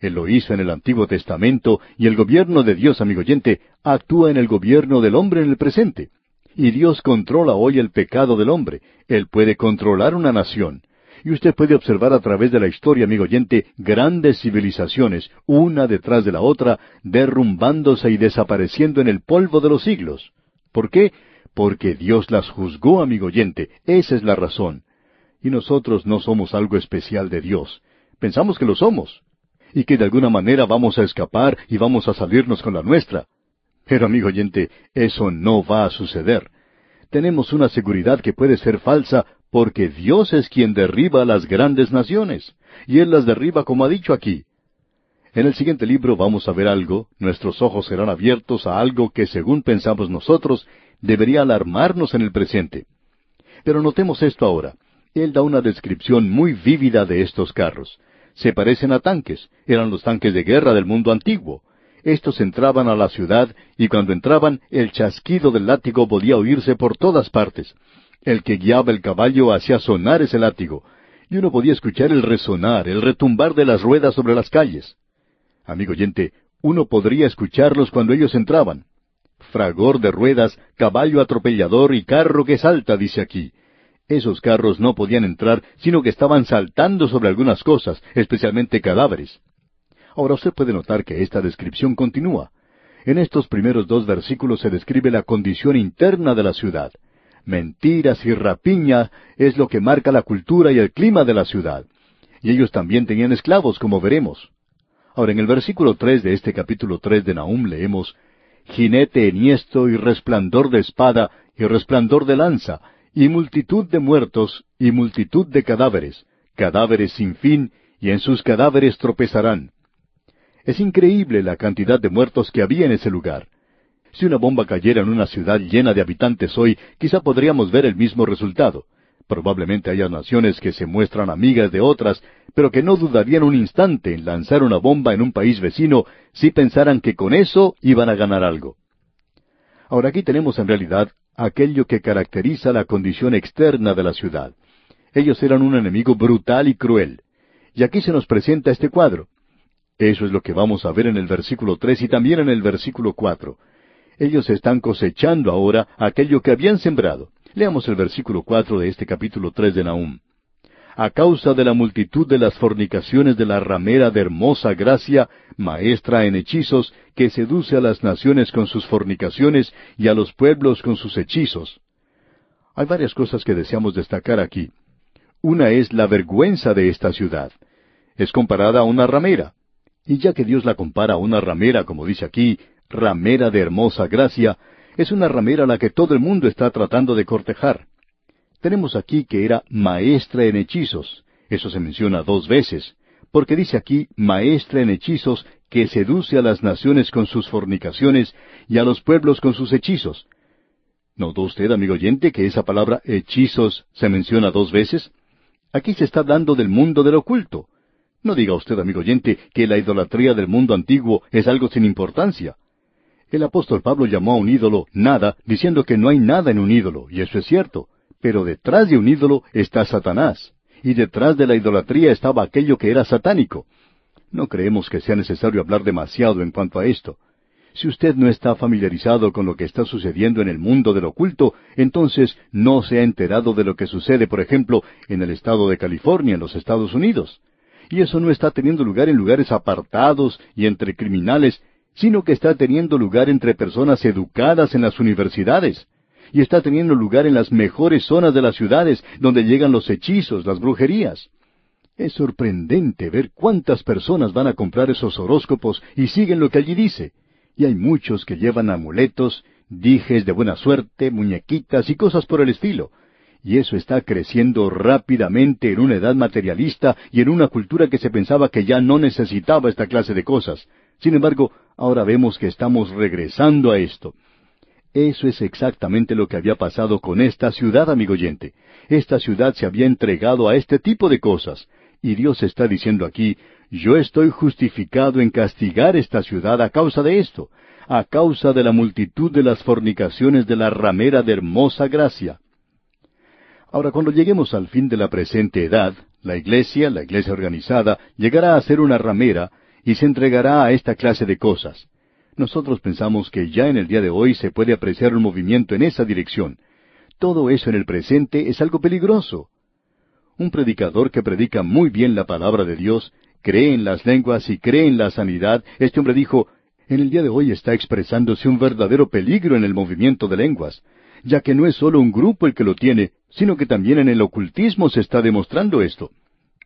Él lo hizo en el Antiguo Testamento y el gobierno de Dios, amigo oyente, actúa en el gobierno del hombre en el presente. Y Dios controla hoy el pecado del hombre. Él puede controlar una nación. Y usted puede observar a través de la historia, amigo oyente, grandes civilizaciones, una detrás de la otra, derrumbándose y desapareciendo en el polvo de los siglos. ¿Por qué? Porque Dios las juzgó, amigo oyente. Esa es la razón. Y nosotros no somos algo especial de Dios. Pensamos que lo somos. Y que de alguna manera vamos a escapar y vamos a salirnos con la nuestra. Pero, amigo oyente, eso no va a suceder. Tenemos una seguridad que puede ser falsa porque Dios es quien derriba a las grandes naciones. Y Él las derriba como ha dicho aquí. En el siguiente libro vamos a ver algo, nuestros ojos serán abiertos a algo que según pensamos nosotros debería alarmarnos en el presente. Pero notemos esto ahora. Él da una descripción muy vívida de estos carros. Se parecen a tanques, eran los tanques de guerra del mundo antiguo. Estos entraban a la ciudad y cuando entraban el chasquido del látigo podía oírse por todas partes. El que guiaba el caballo hacía sonar ese látigo, y uno podía escuchar el resonar, el retumbar de las ruedas sobre las calles. Amigo oyente, uno podría escucharlos cuando ellos entraban fragor de ruedas, caballo atropellador y carro que salta, dice aquí. Esos carros no podían entrar, sino que estaban saltando sobre algunas cosas, especialmente cadáveres. Ahora usted puede notar que esta descripción continúa. En estos primeros dos versículos se describe la condición interna de la ciudad. Mentiras y rapiña es lo que marca la cultura y el clima de la ciudad. Y ellos también tenían esclavos, como veremos. Ahora, en el versículo tres de este capítulo tres de Nahum leemos Jinete enhiesto y resplandor de espada y resplandor de lanza, y multitud de muertos y multitud de cadáveres, cadáveres sin fin, y en sus cadáveres tropezarán. Es increíble la cantidad de muertos que había en ese lugar. Si una bomba cayera en una ciudad llena de habitantes hoy, quizá podríamos ver el mismo resultado. Probablemente haya naciones que se muestran amigas de otras, pero que no dudarían un instante en lanzar una bomba en un país vecino si pensaran que con eso iban a ganar algo. Ahora aquí tenemos en realidad aquello que caracteriza la condición externa de la ciudad. Ellos eran un enemigo brutal y cruel. Y aquí se nos presenta este cuadro. Eso es lo que vamos a ver en el versículo tres y también en el versículo cuatro. Ellos están cosechando ahora aquello que habían sembrado. Leamos el versículo cuatro de este capítulo tres de Nahum. A causa de la multitud de las fornicaciones de la ramera de hermosa gracia, maestra en hechizos, que seduce a las naciones con sus fornicaciones y a los pueblos con sus hechizos. Hay varias cosas que deseamos destacar aquí. Una es la vergüenza de esta ciudad. Es comparada a una ramera. Y ya que Dios la compara a una ramera, como dice aquí, ramera de hermosa gracia, es una ramera la que todo el mundo está tratando de cortejar. Tenemos aquí que era maestra en hechizos. Eso se menciona dos veces, porque dice aquí maestra en hechizos que seduce a las naciones con sus fornicaciones y a los pueblos con sus hechizos. ¿Notó usted, amigo oyente, que esa palabra hechizos se menciona dos veces? Aquí se está hablando del mundo del oculto. No diga usted, amigo oyente, que la idolatría del mundo antiguo es algo sin importancia. El apóstol Pablo llamó a un ídolo nada, diciendo que no hay nada en un ídolo, y eso es cierto. Pero detrás de un ídolo está Satanás, y detrás de la idolatría estaba aquello que era satánico. No creemos que sea necesario hablar demasiado en cuanto a esto. Si usted no está familiarizado con lo que está sucediendo en el mundo del oculto, entonces no se ha enterado de lo que sucede, por ejemplo, en el estado de California, en los Estados Unidos. Y eso no está teniendo lugar en lugares apartados y entre criminales, sino que está teniendo lugar entre personas educadas en las universidades. Y está teniendo lugar en las mejores zonas de las ciudades, donde llegan los hechizos, las brujerías. Es sorprendente ver cuántas personas van a comprar esos horóscopos y siguen lo que allí dice. Y hay muchos que llevan amuletos, dijes de buena suerte, muñequitas y cosas por el estilo y eso está creciendo rápidamente en una edad materialista y en una cultura que se pensaba que ya no necesitaba esta clase de cosas. Sin embargo, ahora vemos que estamos regresando a esto. Eso es exactamente lo que había pasado con esta ciudad, amigo oyente. Esta ciudad se había entregado a este tipo de cosas. Y Dios está diciendo aquí, yo estoy justificado en castigar esta ciudad a causa de esto, a causa de la multitud de las fornicaciones de la ramera de hermosa gracia. Ahora, cuando lleguemos al fin de la presente edad, la iglesia, la iglesia organizada, llegará a ser una ramera y se entregará a esta clase de cosas. Nosotros pensamos que ya en el día de hoy se puede apreciar un movimiento en esa dirección. Todo eso en el presente es algo peligroso. Un predicador que predica muy bien la palabra de Dios, cree en las lenguas y cree en la sanidad, este hombre dijo, en el día de hoy está expresándose un verdadero peligro en el movimiento de lenguas ya que no es solo un grupo el que lo tiene, sino que también en el ocultismo se está demostrando esto.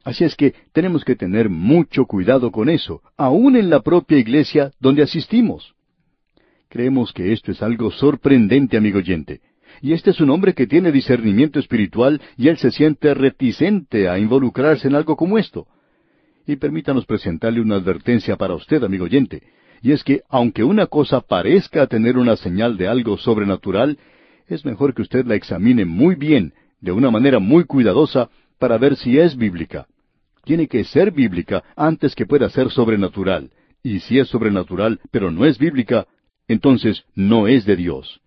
Así es que tenemos que tener mucho cuidado con eso, aun en la propia iglesia donde asistimos. Creemos que esto es algo sorprendente, amigo oyente. Y este es un hombre que tiene discernimiento espiritual y él se siente reticente a involucrarse en algo como esto. Y permítanos presentarle una advertencia para usted, amigo oyente, y es que aunque una cosa parezca tener una señal de algo sobrenatural, es mejor que usted la examine muy bien, de una manera muy cuidadosa, para ver si es bíblica. Tiene que ser bíblica antes que pueda ser sobrenatural. Y si es sobrenatural, pero no es bíblica, entonces no es de Dios.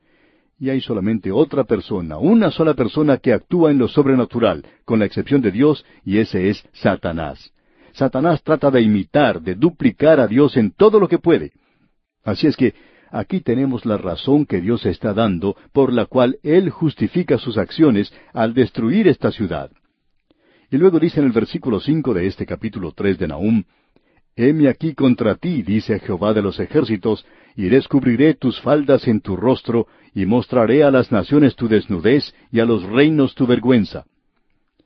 Y hay solamente otra persona, una sola persona que actúa en lo sobrenatural, con la excepción de Dios, y ese es Satanás. Satanás trata de imitar, de duplicar a Dios en todo lo que puede. Así es que aquí tenemos la razón que Dios está dando por la cual Él justifica sus acciones al destruir esta ciudad. Y luego dice en el versículo cinco de este capítulo tres de Nahum, Heme aquí contra ti, dice Jehová de los ejércitos, y descubriré tus faldas en tu rostro, y mostraré a las naciones tu desnudez, y a los reinos tu vergüenza.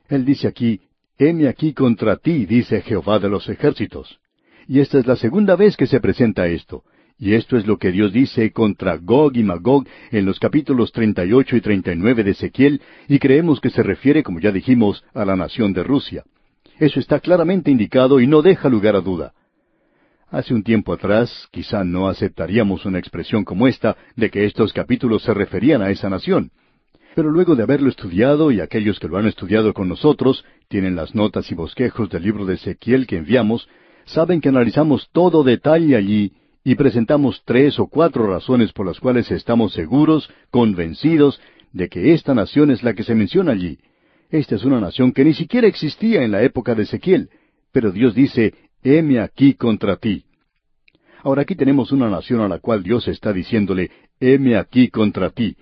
Él dice aquí, Heme aquí contra ti, dice Jehová de los ejércitos. Y esta es la segunda vez que se presenta esto. Y esto es lo que Dios dice contra Gog y Magog en los capítulos 38 y 39 de Ezequiel, y creemos que se refiere, como ya dijimos, a la nación de Rusia. Eso está claramente indicado y no deja lugar a duda. Hace un tiempo atrás, quizá no aceptaríamos una expresión como esta de que estos capítulos se referían a esa nación. Pero luego de haberlo estudiado, y aquellos que lo han estudiado con nosotros, tienen las notas y bosquejos del libro de Ezequiel que enviamos, saben que analizamos todo detalle allí y presentamos tres o cuatro razones por las cuales estamos seguros, convencidos, de que esta nación es la que se menciona allí. Esta es una nación que ni siquiera existía en la época de Ezequiel, pero Dios dice, heme aquí contra ti. Ahora aquí tenemos una nación a la cual Dios está diciéndole, heme aquí contra ti.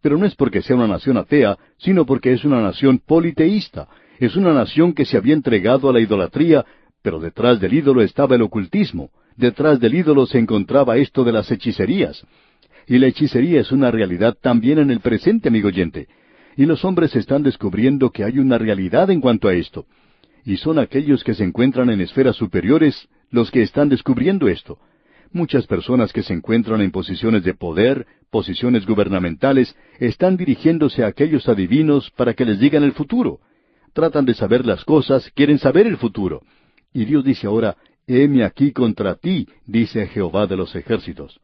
Pero no es porque sea una nación atea, sino porque es una nación politeísta. Es una nación que se había entregado a la idolatría, pero detrás del ídolo estaba el ocultismo detrás del ídolo se encontraba esto de las hechicerías. Y la hechicería es una realidad también en el presente, amigo oyente. Y los hombres están descubriendo que hay una realidad en cuanto a esto. Y son aquellos que se encuentran en esferas superiores los que están descubriendo esto. Muchas personas que se encuentran en posiciones de poder, posiciones gubernamentales, están dirigiéndose a aquellos adivinos para que les digan el futuro. Tratan de saber las cosas, quieren saber el futuro. Y Dios dice ahora, heme aquí contra ti, dice Jehová de los ejércitos.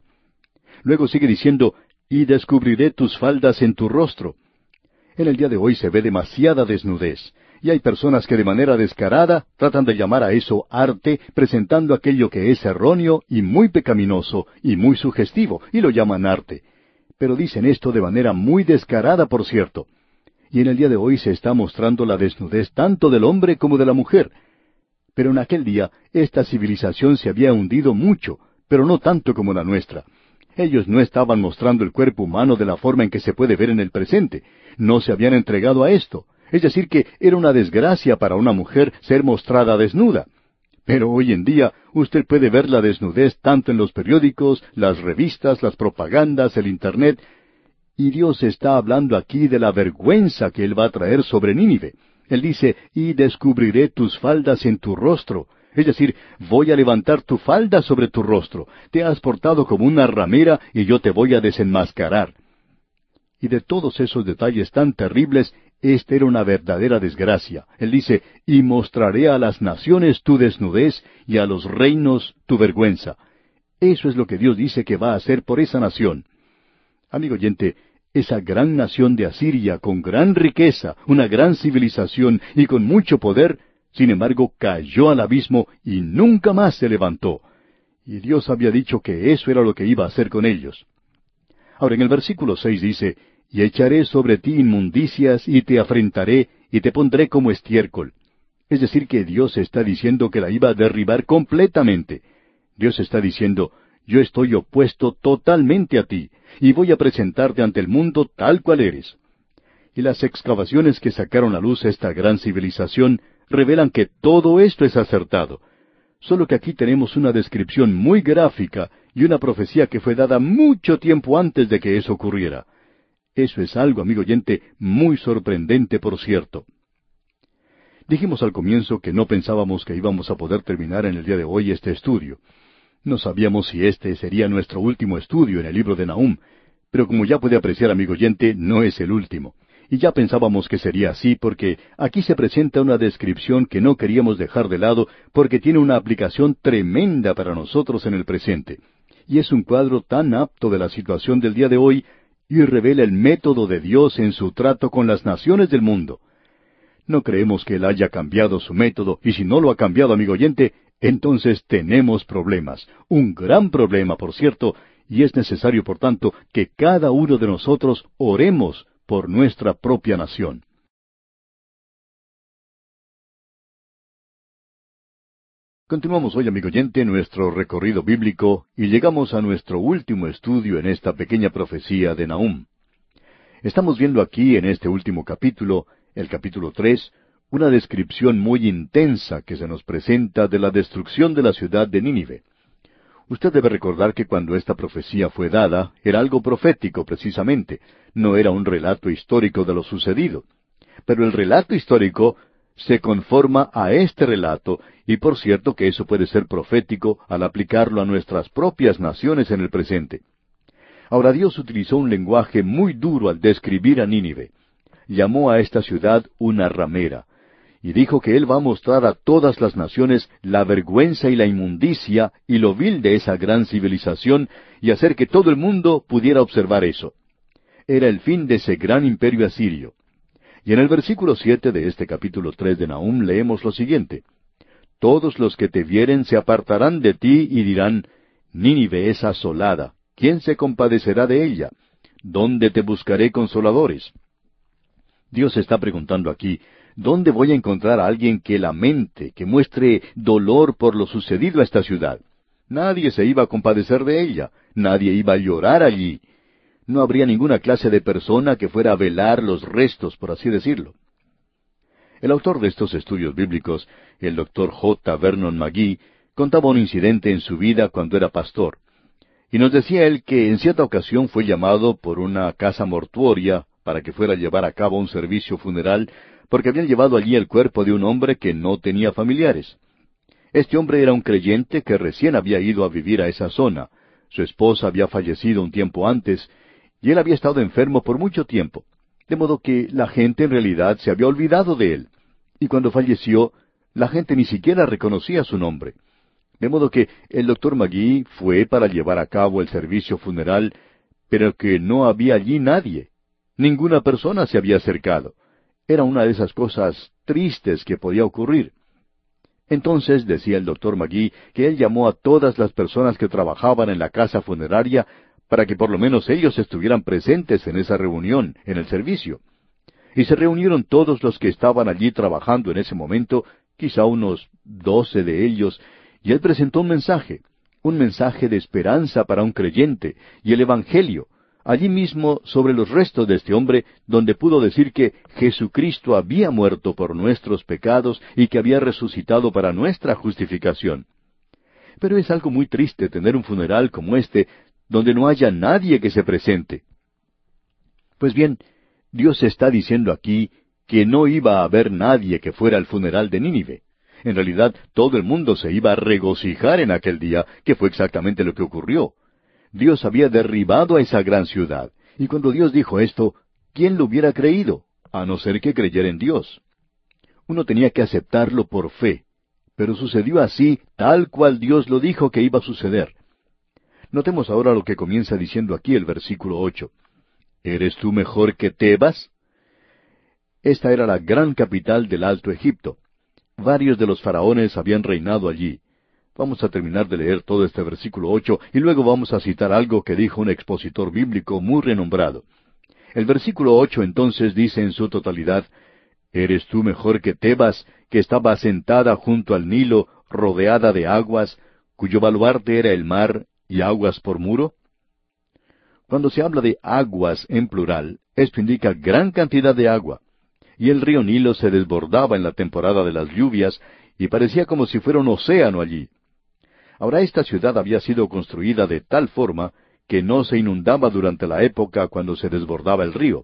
Luego sigue diciendo, y descubriré tus faldas en tu rostro. En el día de hoy se ve demasiada desnudez, y hay personas que de manera descarada tratan de llamar a eso arte, presentando aquello que es erróneo y muy pecaminoso y muy sugestivo, y lo llaman arte. Pero dicen esto de manera muy descarada, por cierto. Y en el día de hoy se está mostrando la desnudez tanto del hombre como de la mujer, pero en aquel día esta civilización se había hundido mucho, pero no tanto como la nuestra. Ellos no estaban mostrando el cuerpo humano de la forma en que se puede ver en el presente. No se habían entregado a esto. Es decir, que era una desgracia para una mujer ser mostrada desnuda. Pero hoy en día usted puede ver la desnudez tanto en los periódicos, las revistas, las propagandas, el Internet, y Dios está hablando aquí de la vergüenza que Él va a traer sobre Nínive. Él dice, y descubriré tus faldas en tu rostro. Es decir, voy a levantar tu falda sobre tu rostro. Te has portado como una ramera y yo te voy a desenmascarar. Y de todos esos detalles tan terribles, esta era una verdadera desgracia. Él dice, y mostraré a las naciones tu desnudez y a los reinos tu vergüenza. Eso es lo que Dios dice que va a hacer por esa nación. Amigo oyente, esa gran nación de Asiria, con gran riqueza, una gran civilización y con mucho poder, sin embargo cayó al abismo y nunca más se levantó. Y Dios había dicho que eso era lo que iba a hacer con ellos. Ahora en el versículo seis dice, Y echaré sobre ti inmundicias y te afrentaré y te pondré como estiércol. Es decir, que Dios está diciendo que la iba a derribar completamente. Dios está diciendo, Yo estoy opuesto totalmente a ti, y voy a presentarte ante el mundo tal cual eres. Y las excavaciones que sacaron a luz esta gran civilización revelan que todo esto es acertado. Solo que aquí tenemos una descripción muy gráfica y una profecía que fue dada mucho tiempo antes de que eso ocurriera. Eso es algo, amigo oyente, muy sorprendente, por cierto. Dijimos al comienzo que no pensábamos que íbamos a poder terminar en el día de hoy este estudio. No sabíamos si este sería nuestro último estudio en el libro de Nahum, pero como ya puede apreciar, amigo oyente, no es el último. Y ya pensábamos que sería así porque aquí se presenta una descripción que no queríamos dejar de lado porque tiene una aplicación tremenda para nosotros en el presente. Y es un cuadro tan apto de la situación del día de hoy y revela el método de Dios en su trato con las naciones del mundo. No creemos que Él haya cambiado su método, y si no lo ha cambiado, amigo oyente, entonces tenemos problemas, un gran problema, por cierto, y es necesario, por tanto, que cada uno de nosotros oremos por nuestra propia nación. Continuamos hoy, amigo oyente, nuestro recorrido bíblico y llegamos a nuestro último estudio en esta pequeña profecía de Nahum. Estamos viendo aquí en este último capítulo, el capítulo tres, una descripción muy intensa que se nos presenta de la destrucción de la ciudad de Nínive. Usted debe recordar que cuando esta profecía fue dada, era algo profético precisamente, no era un relato histórico de lo sucedido. Pero el relato histórico se conforma a este relato, y por cierto que eso puede ser profético al aplicarlo a nuestras propias naciones en el presente. Ahora Dios utilizó un lenguaje muy duro al describir a Nínive. Llamó a esta ciudad una ramera, y dijo que Él va a mostrar a todas las naciones la vergüenza y la inmundicia y lo vil de esa gran civilización y hacer que todo el mundo pudiera observar eso. Era el fin de ese gran imperio asirio. Y en el versículo siete de este capítulo tres de Nahum leemos lo siguiente Todos los que te vieren se apartarán de ti y dirán Nínive es asolada, ¿quién se compadecerá de ella? ¿Dónde te buscaré consoladores? Dios está preguntando aquí, ¿dónde voy a encontrar a alguien que lamente, que muestre dolor por lo sucedido a esta ciudad? Nadie se iba a compadecer de ella, nadie iba a llorar allí. No habría ninguna clase de persona que fuera a velar los restos, por así decirlo. El autor de estos estudios bíblicos, el doctor J. Vernon McGee, contaba un incidente en su vida cuando era pastor. Y nos decía él que en cierta ocasión fue llamado por una casa mortuoria para que fuera a llevar a cabo un servicio funeral porque habían llevado allí el cuerpo de un hombre que no tenía familiares. Este hombre era un creyente que recién había ido a vivir a esa zona. Su esposa había fallecido un tiempo antes, y él había estado enfermo por mucho tiempo, de modo que la gente en realidad se había olvidado de él. Y cuando falleció, la gente ni siquiera reconocía su nombre. De modo que el doctor Magui fue para llevar a cabo el servicio funeral, pero que no había allí nadie. Ninguna persona se había acercado. Era una de esas cosas tristes que podía ocurrir. Entonces decía el doctor Magui que él llamó a todas las personas que trabajaban en la casa funeraria para que por lo menos ellos estuvieran presentes en esa reunión, en el servicio. Y se reunieron todos los que estaban allí trabajando en ese momento, quizá unos doce de ellos, y él presentó un mensaje, un mensaje de esperanza para un creyente, y el Evangelio, allí mismo sobre los restos de este hombre, donde pudo decir que Jesucristo había muerto por nuestros pecados y que había resucitado para nuestra justificación. Pero es algo muy triste tener un funeral como este, donde no haya nadie que se presente. Pues bien, Dios está diciendo aquí que no iba a haber nadie que fuera al funeral de Nínive. En realidad, todo el mundo se iba a regocijar en aquel día, que fue exactamente lo que ocurrió. Dios había derribado a esa gran ciudad. Y cuando Dios dijo esto, ¿quién lo hubiera creído? A no ser que creyera en Dios. Uno tenía que aceptarlo por fe. Pero sucedió así, tal cual Dios lo dijo que iba a suceder. Notemos ahora lo que comienza diciendo aquí el versículo ocho. ¿Eres tú mejor que Tebas? Esta era la gran capital del Alto Egipto. Varios de los faraones habían reinado allí. Vamos a terminar de leer todo este versículo ocho y luego vamos a citar algo que dijo un expositor bíblico muy renombrado. El versículo ocho entonces dice en su totalidad, ¿Eres tú mejor que Tebas, que estaba sentada junto al Nilo, rodeada de aguas, cuyo baluarte era el mar y aguas por muro? Cuando se habla de aguas en plural, esto indica gran cantidad de agua. Y el río Nilo se desbordaba en la temporada de las lluvias y parecía como si fuera un océano allí. Ahora esta ciudad había sido construida de tal forma que no se inundaba durante la época cuando se desbordaba el río.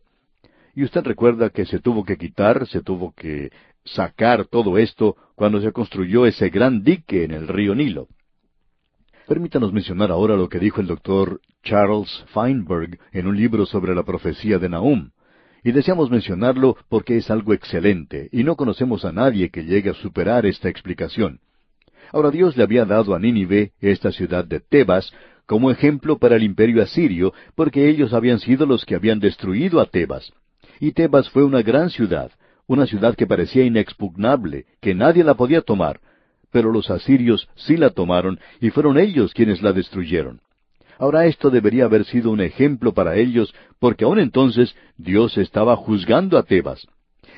Y usted recuerda que se tuvo que quitar, se tuvo que sacar todo esto cuando se construyó ese gran dique en el río Nilo. Permítanos mencionar ahora lo que dijo el doctor Charles Feinberg en un libro sobre la profecía de Nahum. Y deseamos mencionarlo porque es algo excelente, y no conocemos a nadie que llegue a superar esta explicación. Ahora Dios le había dado a Nínive, esta ciudad de Tebas, como ejemplo para el imperio asirio, porque ellos habían sido los que habían destruido a Tebas. Y Tebas fue una gran ciudad, una ciudad que parecía inexpugnable, que nadie la podía tomar, pero los asirios sí la tomaron y fueron ellos quienes la destruyeron. Ahora esto debería haber sido un ejemplo para ellos, porque aún entonces Dios estaba juzgando a Tebas.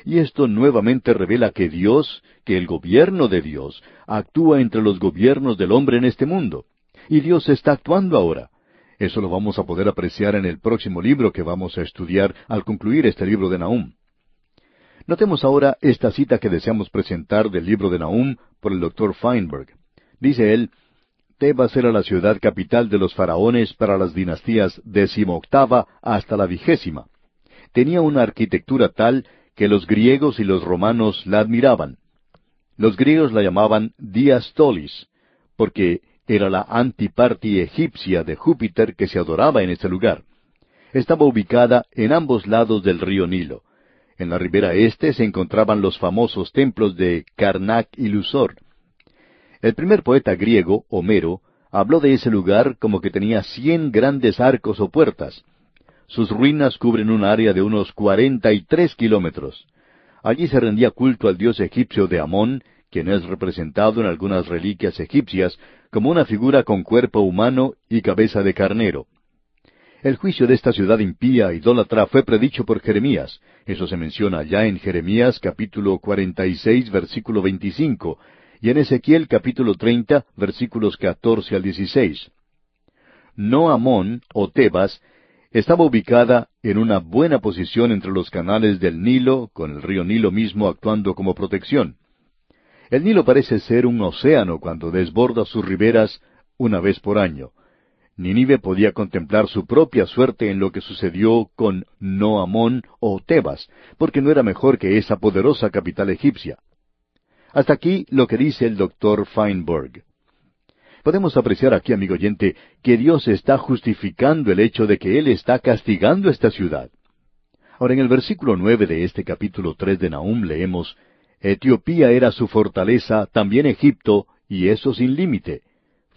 Y esto nuevamente revela que Dios, que el gobierno de Dios, actúa entre los gobiernos del hombre en este mundo. Y Dios está actuando ahora. Eso lo vamos a poder apreciar en el próximo libro que vamos a estudiar al concluir este libro de Nahum. Notemos ahora esta cita que deseamos presentar del libro de Nahum por el doctor Feinberg. Dice él, Tebas era la ciudad capital de los faraones para las dinastías decimoctava hasta la vigésima. Tenía una arquitectura tal que los griegos y los romanos la admiraban. Los griegos la llamaban Diastolis, porque era la antiparti egipcia de Júpiter que se adoraba en ese lugar. Estaba ubicada en ambos lados del río Nilo. En la ribera este se encontraban los famosos templos de Karnak y Lusor. El primer poeta griego, Homero, habló de ese lugar como que tenía cien grandes arcos o puertas. Sus ruinas cubren un área de unos cuarenta y tres kilómetros. Allí se rendía culto al dios egipcio de Amón, quien es representado en algunas reliquias egipcias como una figura con cuerpo humano y cabeza de carnero. El juicio de esta ciudad impía, idólatra, fue predicho por Jeremías. Eso se menciona ya en Jeremías capítulo 46, versículo 25, y en Ezequiel capítulo 30, versículos 14 al 16. No Amón, o Tebas, estaba ubicada en una buena posición entre los canales del Nilo, con el río Nilo mismo actuando como protección. El Nilo parece ser un océano cuando desborda sus riberas una vez por año. Nínive podía contemplar su propia suerte en lo que sucedió con Noamón o Tebas, porque no era mejor que esa poderosa capital egipcia. Hasta aquí lo que dice el doctor Feinberg. Podemos apreciar aquí, amigo oyente, que Dios está justificando el hecho de que Él está castigando esta ciudad. Ahora, en el versículo nueve de este capítulo tres de Nahum leemos Etiopía era su fortaleza, también Egipto, y eso sin límite.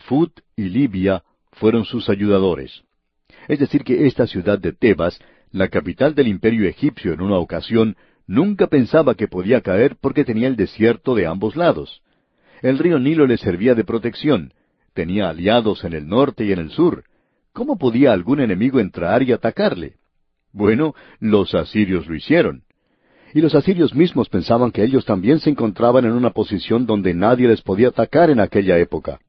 Fut y Libia fueron sus ayudadores. Es decir, que esta ciudad de Tebas, la capital del imperio egipcio en una ocasión, nunca pensaba que podía caer porque tenía el desierto de ambos lados. El río Nilo le servía de protección, tenía aliados en el norte y en el sur. ¿Cómo podía algún enemigo entrar y atacarle? Bueno, los asirios lo hicieron y los asirios mismos pensaban que ellos también se encontraban en una posición donde nadie les podía atacar en aquella época.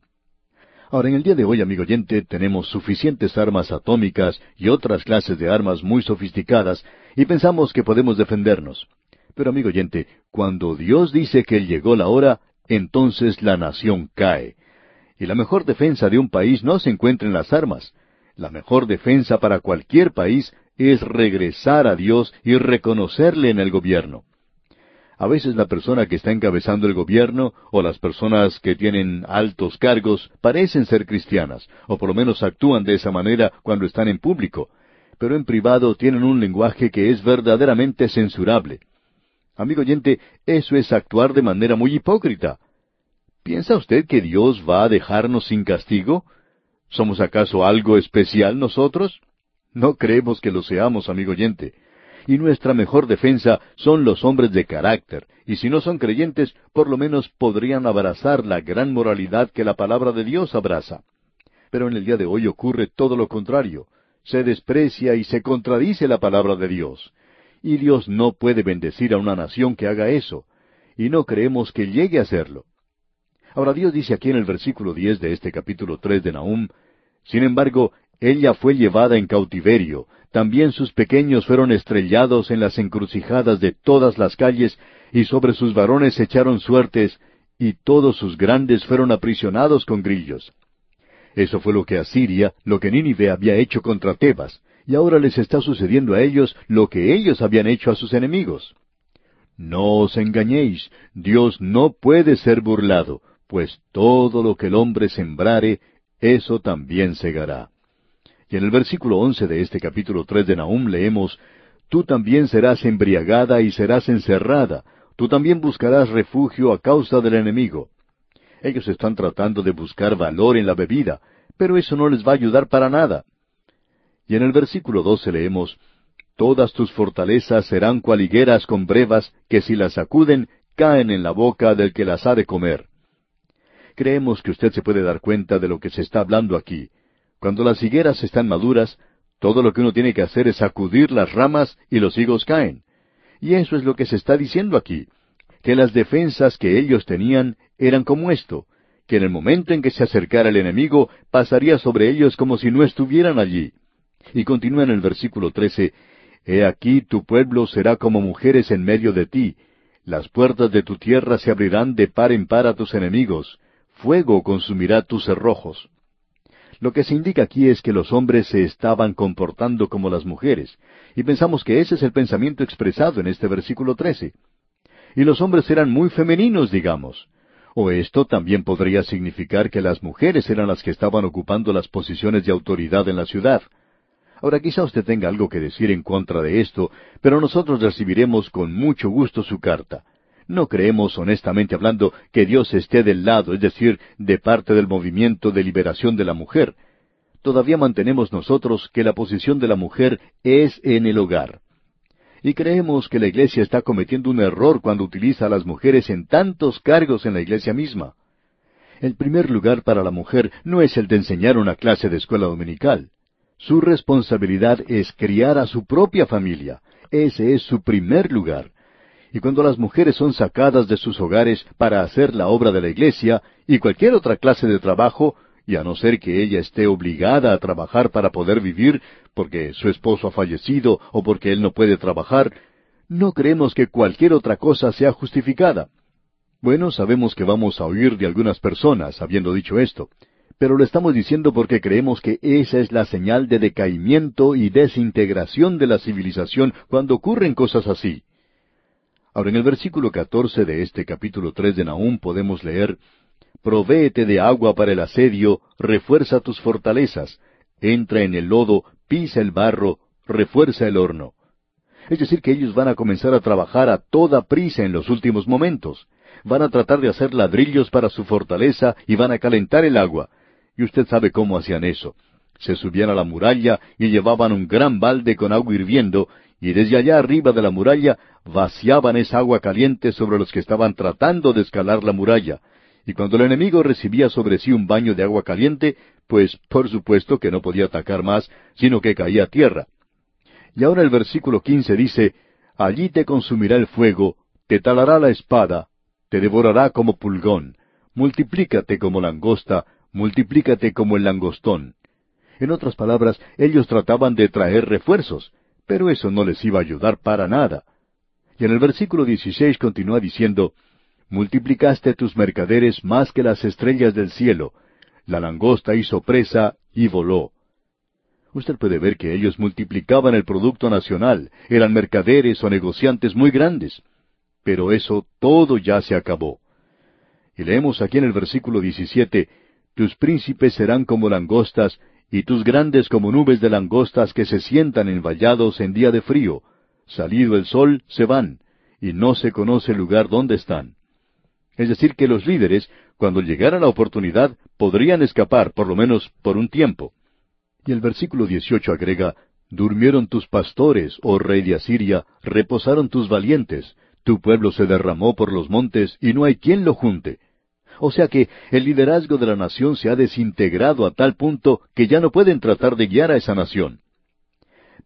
Ahora, en el día de hoy, amigo oyente, tenemos suficientes armas atómicas y otras clases de armas muy sofisticadas, y pensamos que podemos defendernos. Pero, amigo oyente, cuando Dios dice que llegó la hora, entonces la nación cae. Y la mejor defensa de un país no se encuentra en las armas. La mejor defensa para cualquier país es regresar a Dios y reconocerle en el gobierno. A veces la persona que está encabezando el gobierno o las personas que tienen altos cargos parecen ser cristianas, o por lo menos actúan de esa manera cuando están en público, pero en privado tienen un lenguaje que es verdaderamente censurable. Amigo oyente, eso es actuar de manera muy hipócrita. ¿Piensa usted que Dios va a dejarnos sin castigo? ¿Somos acaso algo especial nosotros? No creemos que lo seamos, amigo oyente. Y nuestra mejor defensa son los hombres de carácter, y si no son creyentes, por lo menos podrían abrazar la gran moralidad que la palabra de Dios abraza. Pero en el día de hoy ocurre todo lo contrario. Se desprecia y se contradice la palabra de Dios. Y Dios no puede bendecir a una nación que haga eso. Y no creemos que llegue a hacerlo. Ahora Dios dice aquí en el versículo diez de este capítulo tres de Nahum, Sin embargo, ella fue llevada en cautiverio, también sus pequeños fueron estrellados en las encrucijadas de todas las calles, y sobre sus varones echaron suertes, y todos sus grandes fueron aprisionados con grillos. Eso fue lo que Asiria, lo que Nínive había hecho contra Tebas, y ahora les está sucediendo a ellos lo que ellos habían hecho a sus enemigos. No os engañéis, Dios no puede ser burlado, pues todo lo que el hombre sembrare, eso también segará. Y en el versículo once de este capítulo tres de Nahum leemos, Tú también serás embriagada y serás encerrada, tú también buscarás refugio a causa del enemigo. Ellos están tratando de buscar valor en la bebida, pero eso no les va a ayudar para nada. Y en el versículo doce leemos, Todas tus fortalezas serán cual higueras con brevas, que si las sacuden, caen en la boca del que las ha de comer. Creemos que usted se puede dar cuenta de lo que se está hablando aquí. Cuando las higueras están maduras, todo lo que uno tiene que hacer es sacudir las ramas y los higos caen. Y eso es lo que se está diciendo aquí, que las defensas que ellos tenían eran como esto, que en el momento en que se acercara el enemigo pasaría sobre ellos como si no estuvieran allí. Y continúa en el versículo trece, He aquí tu pueblo será como mujeres en medio de ti, las puertas de tu tierra se abrirán de par en par a tus enemigos, fuego consumirá tus cerrojos. Lo que se indica aquí es que los hombres se estaban comportando como las mujeres, y pensamos que ese es el pensamiento expresado en este versículo trece. Y los hombres eran muy femeninos, digamos. O esto también podría significar que las mujeres eran las que estaban ocupando las posiciones de autoridad en la ciudad. Ahora quizá usted tenga algo que decir en contra de esto, pero nosotros recibiremos con mucho gusto su carta. No creemos, honestamente hablando, que Dios esté del lado, es decir, de parte del movimiento de liberación de la mujer. Todavía mantenemos nosotros que la posición de la mujer es en el hogar. Y creemos que la Iglesia está cometiendo un error cuando utiliza a las mujeres en tantos cargos en la Iglesia misma. El primer lugar para la mujer no es el de enseñar una clase de escuela dominical. Su responsabilidad es criar a su propia familia. Ese es su primer lugar. Y cuando las mujeres son sacadas de sus hogares para hacer la obra de la iglesia y cualquier otra clase de trabajo, y a no ser que ella esté obligada a trabajar para poder vivir, porque su esposo ha fallecido o porque él no puede trabajar, no creemos que cualquier otra cosa sea justificada. Bueno, sabemos que vamos a oír de algunas personas habiendo dicho esto pero lo estamos diciendo porque creemos que esa es la señal de decaimiento y desintegración de la civilización cuando ocurren cosas así. Ahora, en el versículo catorce de este capítulo tres de Nahum podemos leer Provéete de agua para el asedio, refuerza tus fortalezas, entra en el lodo, pisa el barro, refuerza el horno. Es decir, que ellos van a comenzar a trabajar a toda prisa en los últimos momentos. Van a tratar de hacer ladrillos para su fortaleza y van a calentar el agua. Y usted sabe cómo hacían eso. Se subían a la muralla y llevaban un gran balde con agua hirviendo, y desde allá arriba de la muralla vaciaban esa agua caliente sobre los que estaban tratando de escalar la muralla. Y cuando el enemigo recibía sobre sí un baño de agua caliente, pues por supuesto que no podía atacar más, sino que caía a tierra. Y ahora el versículo quince dice, Allí te consumirá el fuego, te talará la espada, te devorará como pulgón, multiplícate como langosta, multiplícate como el langostón. En otras palabras, ellos trataban de traer refuerzos, pero eso no les iba a ayudar para nada. Y en el versículo 16 continúa diciendo, Multiplicaste tus mercaderes más que las estrellas del cielo, la langosta hizo presa y voló. Usted puede ver que ellos multiplicaban el producto nacional, eran mercaderes o negociantes muy grandes. Pero eso todo ya se acabó. Y leemos aquí en el versículo 17, tus príncipes serán como langostas, y tus grandes como nubes de langostas que se sientan en vallados en día de frío. Salido el sol, se van, y no se conoce el lugar donde están. Es decir, que los líderes, cuando llegara la oportunidad, podrían escapar, por lo menos por un tiempo. Y el versículo 18 agrega, Durmieron tus pastores, oh rey de Asiria, reposaron tus valientes, tu pueblo se derramó por los montes, y no hay quien lo junte. O sea que el liderazgo de la nación se ha desintegrado a tal punto que ya no pueden tratar de guiar a esa nación.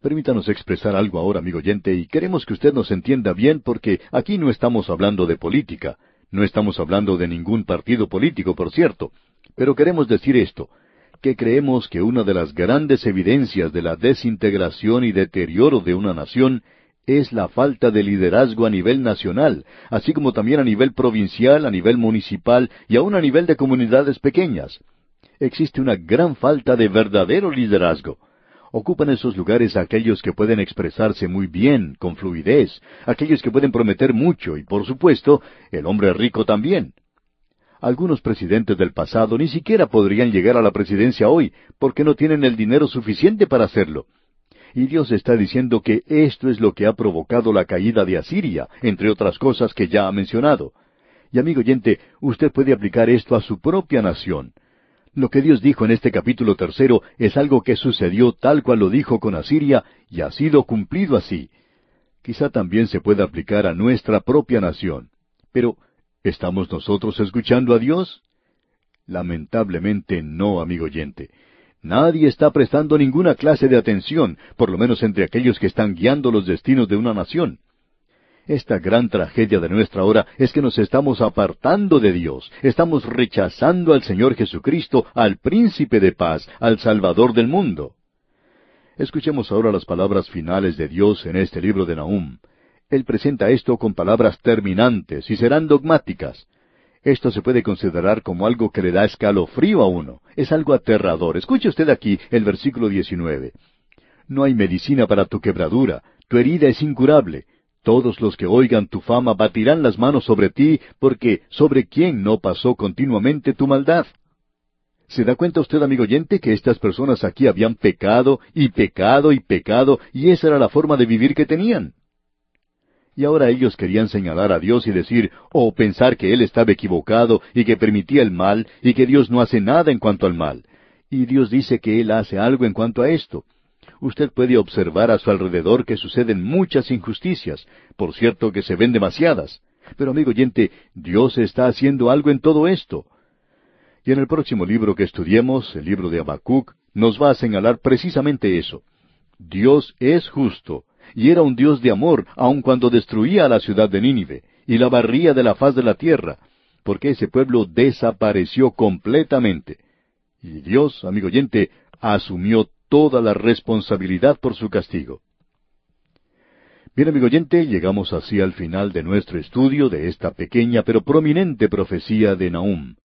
Permítanos expresar algo ahora, amigo oyente, y queremos que usted nos entienda bien porque aquí no estamos hablando de política, no estamos hablando de ningún partido político, por cierto, pero queremos decir esto, que creemos que una de las grandes evidencias de la desintegración y deterioro de una nación es la falta de liderazgo a nivel nacional, así como también a nivel provincial, a nivel municipal y aún a nivel de comunidades pequeñas. Existe una gran falta de verdadero liderazgo. Ocupan esos lugares aquellos que pueden expresarse muy bien, con fluidez, aquellos que pueden prometer mucho y, por supuesto, el hombre rico también. Algunos presidentes del pasado ni siquiera podrían llegar a la presidencia hoy porque no tienen el dinero suficiente para hacerlo. Y Dios está diciendo que esto es lo que ha provocado la caída de Asiria, entre otras cosas que ya ha mencionado. Y amigo oyente, usted puede aplicar esto a su propia nación. Lo que Dios dijo en este capítulo tercero es algo que sucedió tal cual lo dijo con Asiria y ha sido cumplido así. Quizá también se pueda aplicar a nuestra propia nación. Pero, ¿estamos nosotros escuchando a Dios? Lamentablemente no, amigo oyente. Nadie está prestando ninguna clase de atención, por lo menos entre aquellos que están guiando los destinos de una nación. Esta gran tragedia de nuestra hora es que nos estamos apartando de Dios, estamos rechazando al Señor Jesucristo, al príncipe de paz, al Salvador del mundo. Escuchemos ahora las palabras finales de Dios en este libro de Nahum. Él presenta esto con palabras terminantes y serán dogmáticas. Esto se puede considerar como algo que le da escalofrío a uno. Es algo aterrador. Escuche usted aquí el versículo 19. No hay medicina para tu quebradura, tu herida es incurable. Todos los que oigan tu fama batirán las manos sobre ti, porque sobre quién no pasó continuamente tu maldad. ¿Se da cuenta usted, amigo oyente, que estas personas aquí habían pecado y pecado y pecado, y esa era la forma de vivir que tenían? Y ahora ellos querían señalar a Dios y decir, o pensar que Él estaba equivocado y que permitía el mal, y que Dios no hace nada en cuanto al mal. Y Dios dice que Él hace algo en cuanto a esto usted puede observar a su alrededor que suceden muchas injusticias, por cierto que se ven demasiadas. Pero amigo oyente, Dios está haciendo algo en todo esto. Y en el próximo libro que estudiemos, el libro de Habacuc, nos va a señalar precisamente eso. Dios es justo, y era un Dios de amor, aun cuando destruía la ciudad de Nínive, y la barría de la faz de la tierra, porque ese pueblo desapareció completamente. Y Dios, amigo oyente, asumió toda la responsabilidad por su castigo. Bien, amigo oyente, llegamos así al final de nuestro estudio de esta pequeña pero prominente profecía de Nahum.